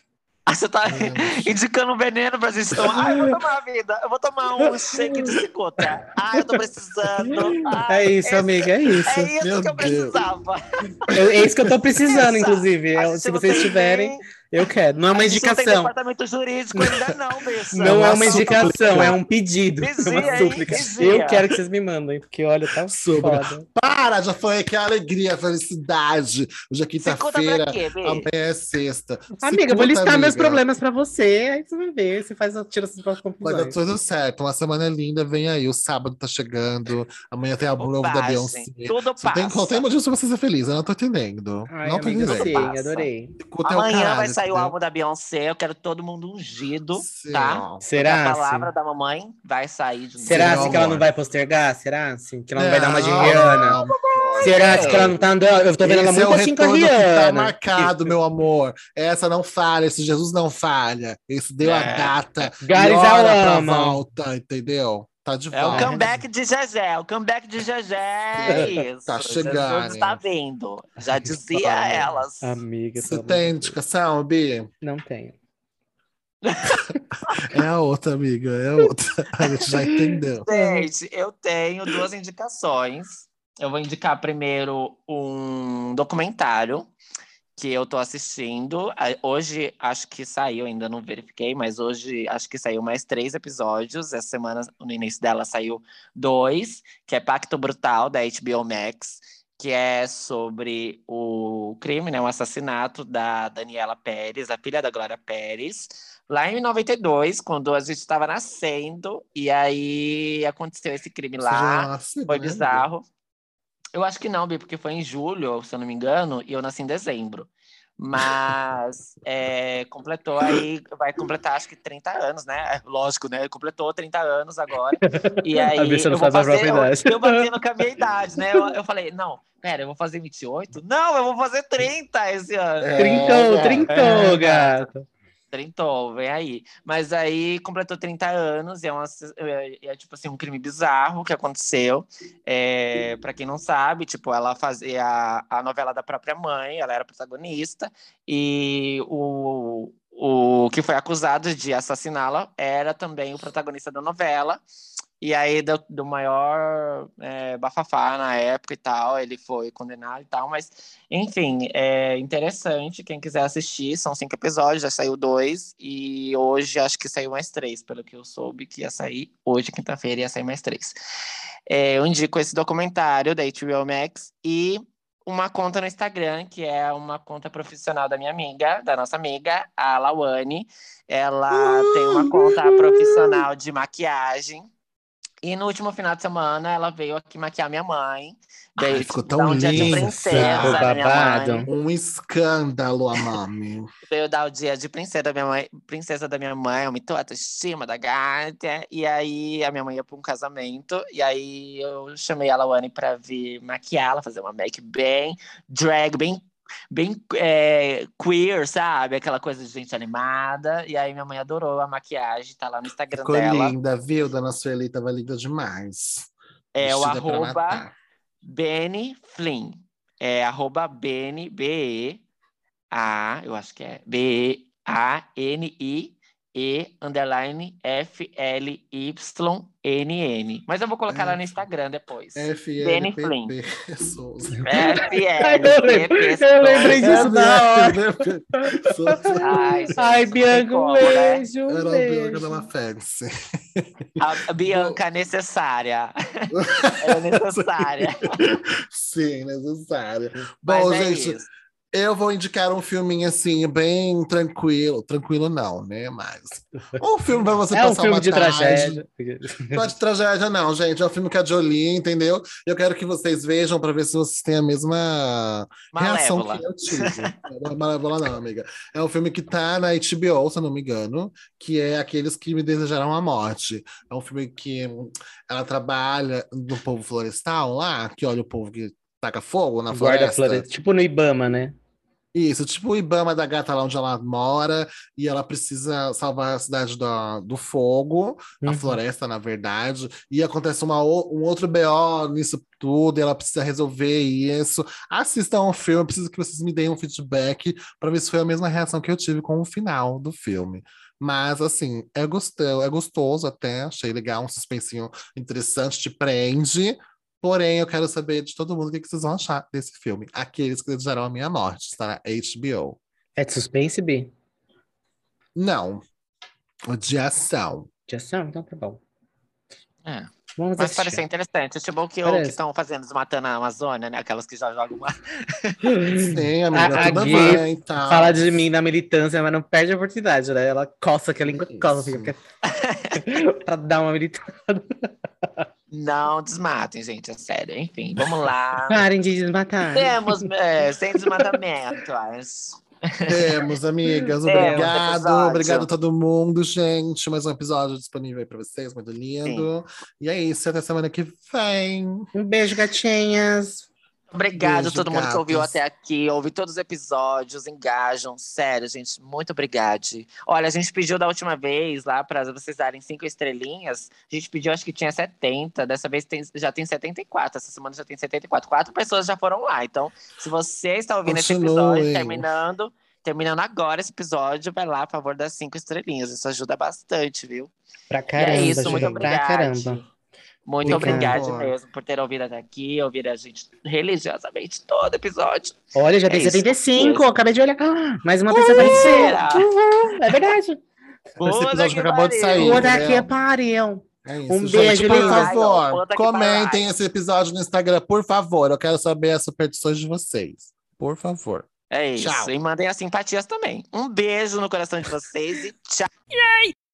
Ah, você tá Hum. indicando um veneno pra gente tomar? Ah, eu vou tomar vida. Eu vou tomar um shake de cicuta. Ah, eu tô precisando. Ah, é isso, esse- amiga, é isso. É isso Meu que eu Deus. precisava. Eu- é isso que eu tô precisando, Essa. inclusive. É, se não vocês tiverem, eu quero. Não é uma a gente Não tem indicação. departamento jurídico ainda não, bicho. Não é uma Nossa, indicação, súplica. é um pedido. é uma súplica. Eu quero que vocês me mandem, porque olha, tá Súplica. foda. Para, já foi a alegria, a felicidade. Hoje é quinta-feira, pra quê, B? amanhã é sexta. Amiga, eu vou listar meus amiga. problemas pra você, aí você vai ver, você faz, tira suas próprias Vai dar conclusões. tudo certo. Uma semana linda vem aí. O sábado tá chegando. Amanhã tem a novo da Beyoncé. Tudo tem, passa. não tem motivo pra você ser feliz. Eu não tô entendendo. Ai, não tô amiga, entendendo. sim, adorei. É Amanhã vai sair o entendeu? álbum da Beyoncé. Eu quero todo mundo ungido, Sim, tá? Porque Será? a palavra assim? da mamãe vai sair de Será Sim, assim que ela não vai postergar? Será assim? Que ela não vai dar uma de Não, Rihanna? não. Será assim que ela não tá andando? Eu tô vendo ela Esse é muito o assim com a tá Rihanna. marcado, meu amor. Essa não falha, esse Jesus não falha. Esse deu a É. data. Garis e hora pra ama. volta, entendeu? Tá de É o volta. comeback de Zezé, o comeback de Zezé é isso. Tá chegando, Jesus está vindo. Já dizia Vamos. elas. Amiga, Você tem indicação, Bi? Não tenho. *laughs* É a outra, amiga. É a outra. A gente já entendeu. Gente, eu tenho duas indicações. Eu vou indicar primeiro um documentário que eu tô assistindo. Hoje acho que saiu, ainda não verifiquei, mas hoje acho que saiu mais três episódios. Essa semana, no início dela, saiu dois, que é Pacto Brutal, da HBO Max, que é sobre o crime, né, o assassinato da Daniela Pérez, a filha da Glória Pérez, lá em 92, quando a gente estava nascendo, e aí aconteceu esse crime Você lá. Foi né, bizarro. Eu acho que não, Bi, porque foi em julho, se eu não me engano, e eu nasci em dezembro. Mas *laughs* é, completou aí, vai completar acho que 30 anos, né? *laughs* Lógico, né? Completou 30 anos agora. E *laughs* aí eu vou fazer, eu, eu batendo com a minha idade, né? Eu, eu falei, não, pera, eu vou fazer 28? Não, eu vou fazer 30 esse ano. É, Trintou, gato. trintou, É, gato. Trintou, vem aí. Mas aí completou 30 anos e é, uma, é, é, tipo assim, um crime bizarro que aconteceu. É, para quem não sabe, tipo, ela fazia a, a novela da própria mãe, ela era protagonista, e o, o que foi acusado de assassiná-la era também o protagonista da novela. E aí, do, do maior é, bafafá na época e tal, ele foi condenado e tal, mas, enfim, é interessante. Quem quiser assistir, são cinco episódios, já saiu dois, e hoje acho que saiu mais três, pelo que eu soube que ia sair. Hoje, quinta-feira, ia sair mais três. É, eu indico esse documentário da HBO Max e uma conta no Instagram, que é uma conta profissional da minha amiga, da nossa amiga, a Lawane. Ela tem uma conta profissional de maquiagem. E no último final de semana, ela veio aqui maquiar minha mãe. Ai, ficou tão um dia de linda. princesa babado. mãe. Um escândalo, a mami. *laughs* Veio dar o dia de princesa da minha mãe, princesa da minha mãe, aumentou a autoestima da gata. E aí a minha mãe ia para um casamento. E aí eu chamei a Lawane para vir maquiá-la, fazer uma make bem drag, bem, bem é, queer, sabe? Aquela coisa de gente animada. E aí minha mãe adorou a maquiagem, tá lá no Instagram Ficou dela. linda, viu? Dona Sueli tava linda demais. É o Vestida arroba. Benny Flynn. É arroba Benny, B-E-A, eu acho que é B-E-A-N-I E underline F-L-Y-N-N. Mas eu vou colocar lá no Instagram depois. FLPP Souza. Ai, eu lembrei- disso na hora. Ai, Bianca, um né? beijo. um Era a Bianca. Della Fancy. A, Bianca necessária. Era necessária. Sim, necessária. Bom, é gente. Eu vou indicar um filminho assim, bem tranquilo. Tranquilo não, né? Mas. Um filme pra você É um passar filme uma de tarde. tragédia. Não é de tragédia, não, gente. É um filme com a Jolie, entendeu? Eu quero que vocês vejam pra ver se vocês têm a mesma reação Malévola. que eu tive. Não é Malévola, não, amiga. É um filme que tá na HBO, se eu não me engano, que é Aqueles que Me Desejaram a Morte. É um filme que ela trabalha no povo florestal lá, que olha o povo que taca fogo na Guarda floresta. floresta. Tipo no Ibama, né? Isso, tipo o Ibama da gata lá onde ela mora, e ela precisa salvar a cidade do, do fogo, a Uhum. floresta, na verdade, e acontece uma, um outro BO nisso tudo, e ela precisa resolver isso. Assistam ao filme, eu preciso que vocês me deem um feedback para ver se foi a mesma reação que eu tive com o final do filme. Mas, assim, é gostoso, é gostoso até, achei legal, um suspensinho interessante, te prende. Porém, eu quero saber de todo mundo o que que vocês vão achar desse filme. Aqueles que desejaram a minha morte, está na HBO. É de suspense, B? Não. O de ação. De ação? Então tá bom. É. Vamos Mas assistir. pareceu interessante. Tipo que Parece. estão fazendo desmatando a Amazônia, né? Aquelas que já jogam uma. *laughs* Sim, amiga, A- a tudo Gui bem e tal. Fala de mim na militância, mas não perde a oportunidade, né? Ela coça que a língua Isso. coça, fica *laughs* pra dar uma militância. Não desmatem, gente, é sério. Enfim, vamos lá. *laughs* Parem de desmatar. Temos é, sem desmatamento. acho. Temos, amigas. Obrigado. Obrigado a todo mundo, gente. Mais um episódio disponível aí pra vocês, muito lindo. E é isso, até semana que vem. Um beijo, gatinhas. Obrigado Beijo, a todo mundo que ouviu até aqui, ouvi todos os episódios, engajam. Sério, gente, muito obrigado. Olha, a gente pediu da última vez lá para vocês darem cinco estrelinhas. A gente pediu, acho que tinha 70. Dessa vez tem- já tem 74. Essa semana já tem 74. Quatro pessoas já foram lá. Então, se você está ouvindo esse episódio, terminando, terminando agora esse episódio, vai lá a favor das cinco estrelinhas. Isso ajuda bastante, viu? Pra E caramba, é isso, muito Pra obrigado. caramba. Muito obrigado mesmo por ter ouvido até aqui, ouvir a gente religiosamente todo episódio. Olha, já É tem isso. 75, acabei de olhar. Ah, mais uma pessoa apareceu. será? Uhul, é verdade. Esse episódio que acabou de pariu. sair. Puta entendeu? que pariu. É isso, Um gente. beijo, Por Lívia. favor, comentem esse episódio no Instagram, por favor. Eu quero saber as superstições de vocês. Por favor. É isso. Tchau. E mandem as simpatias também. Um beijo no coração de vocês e tchau.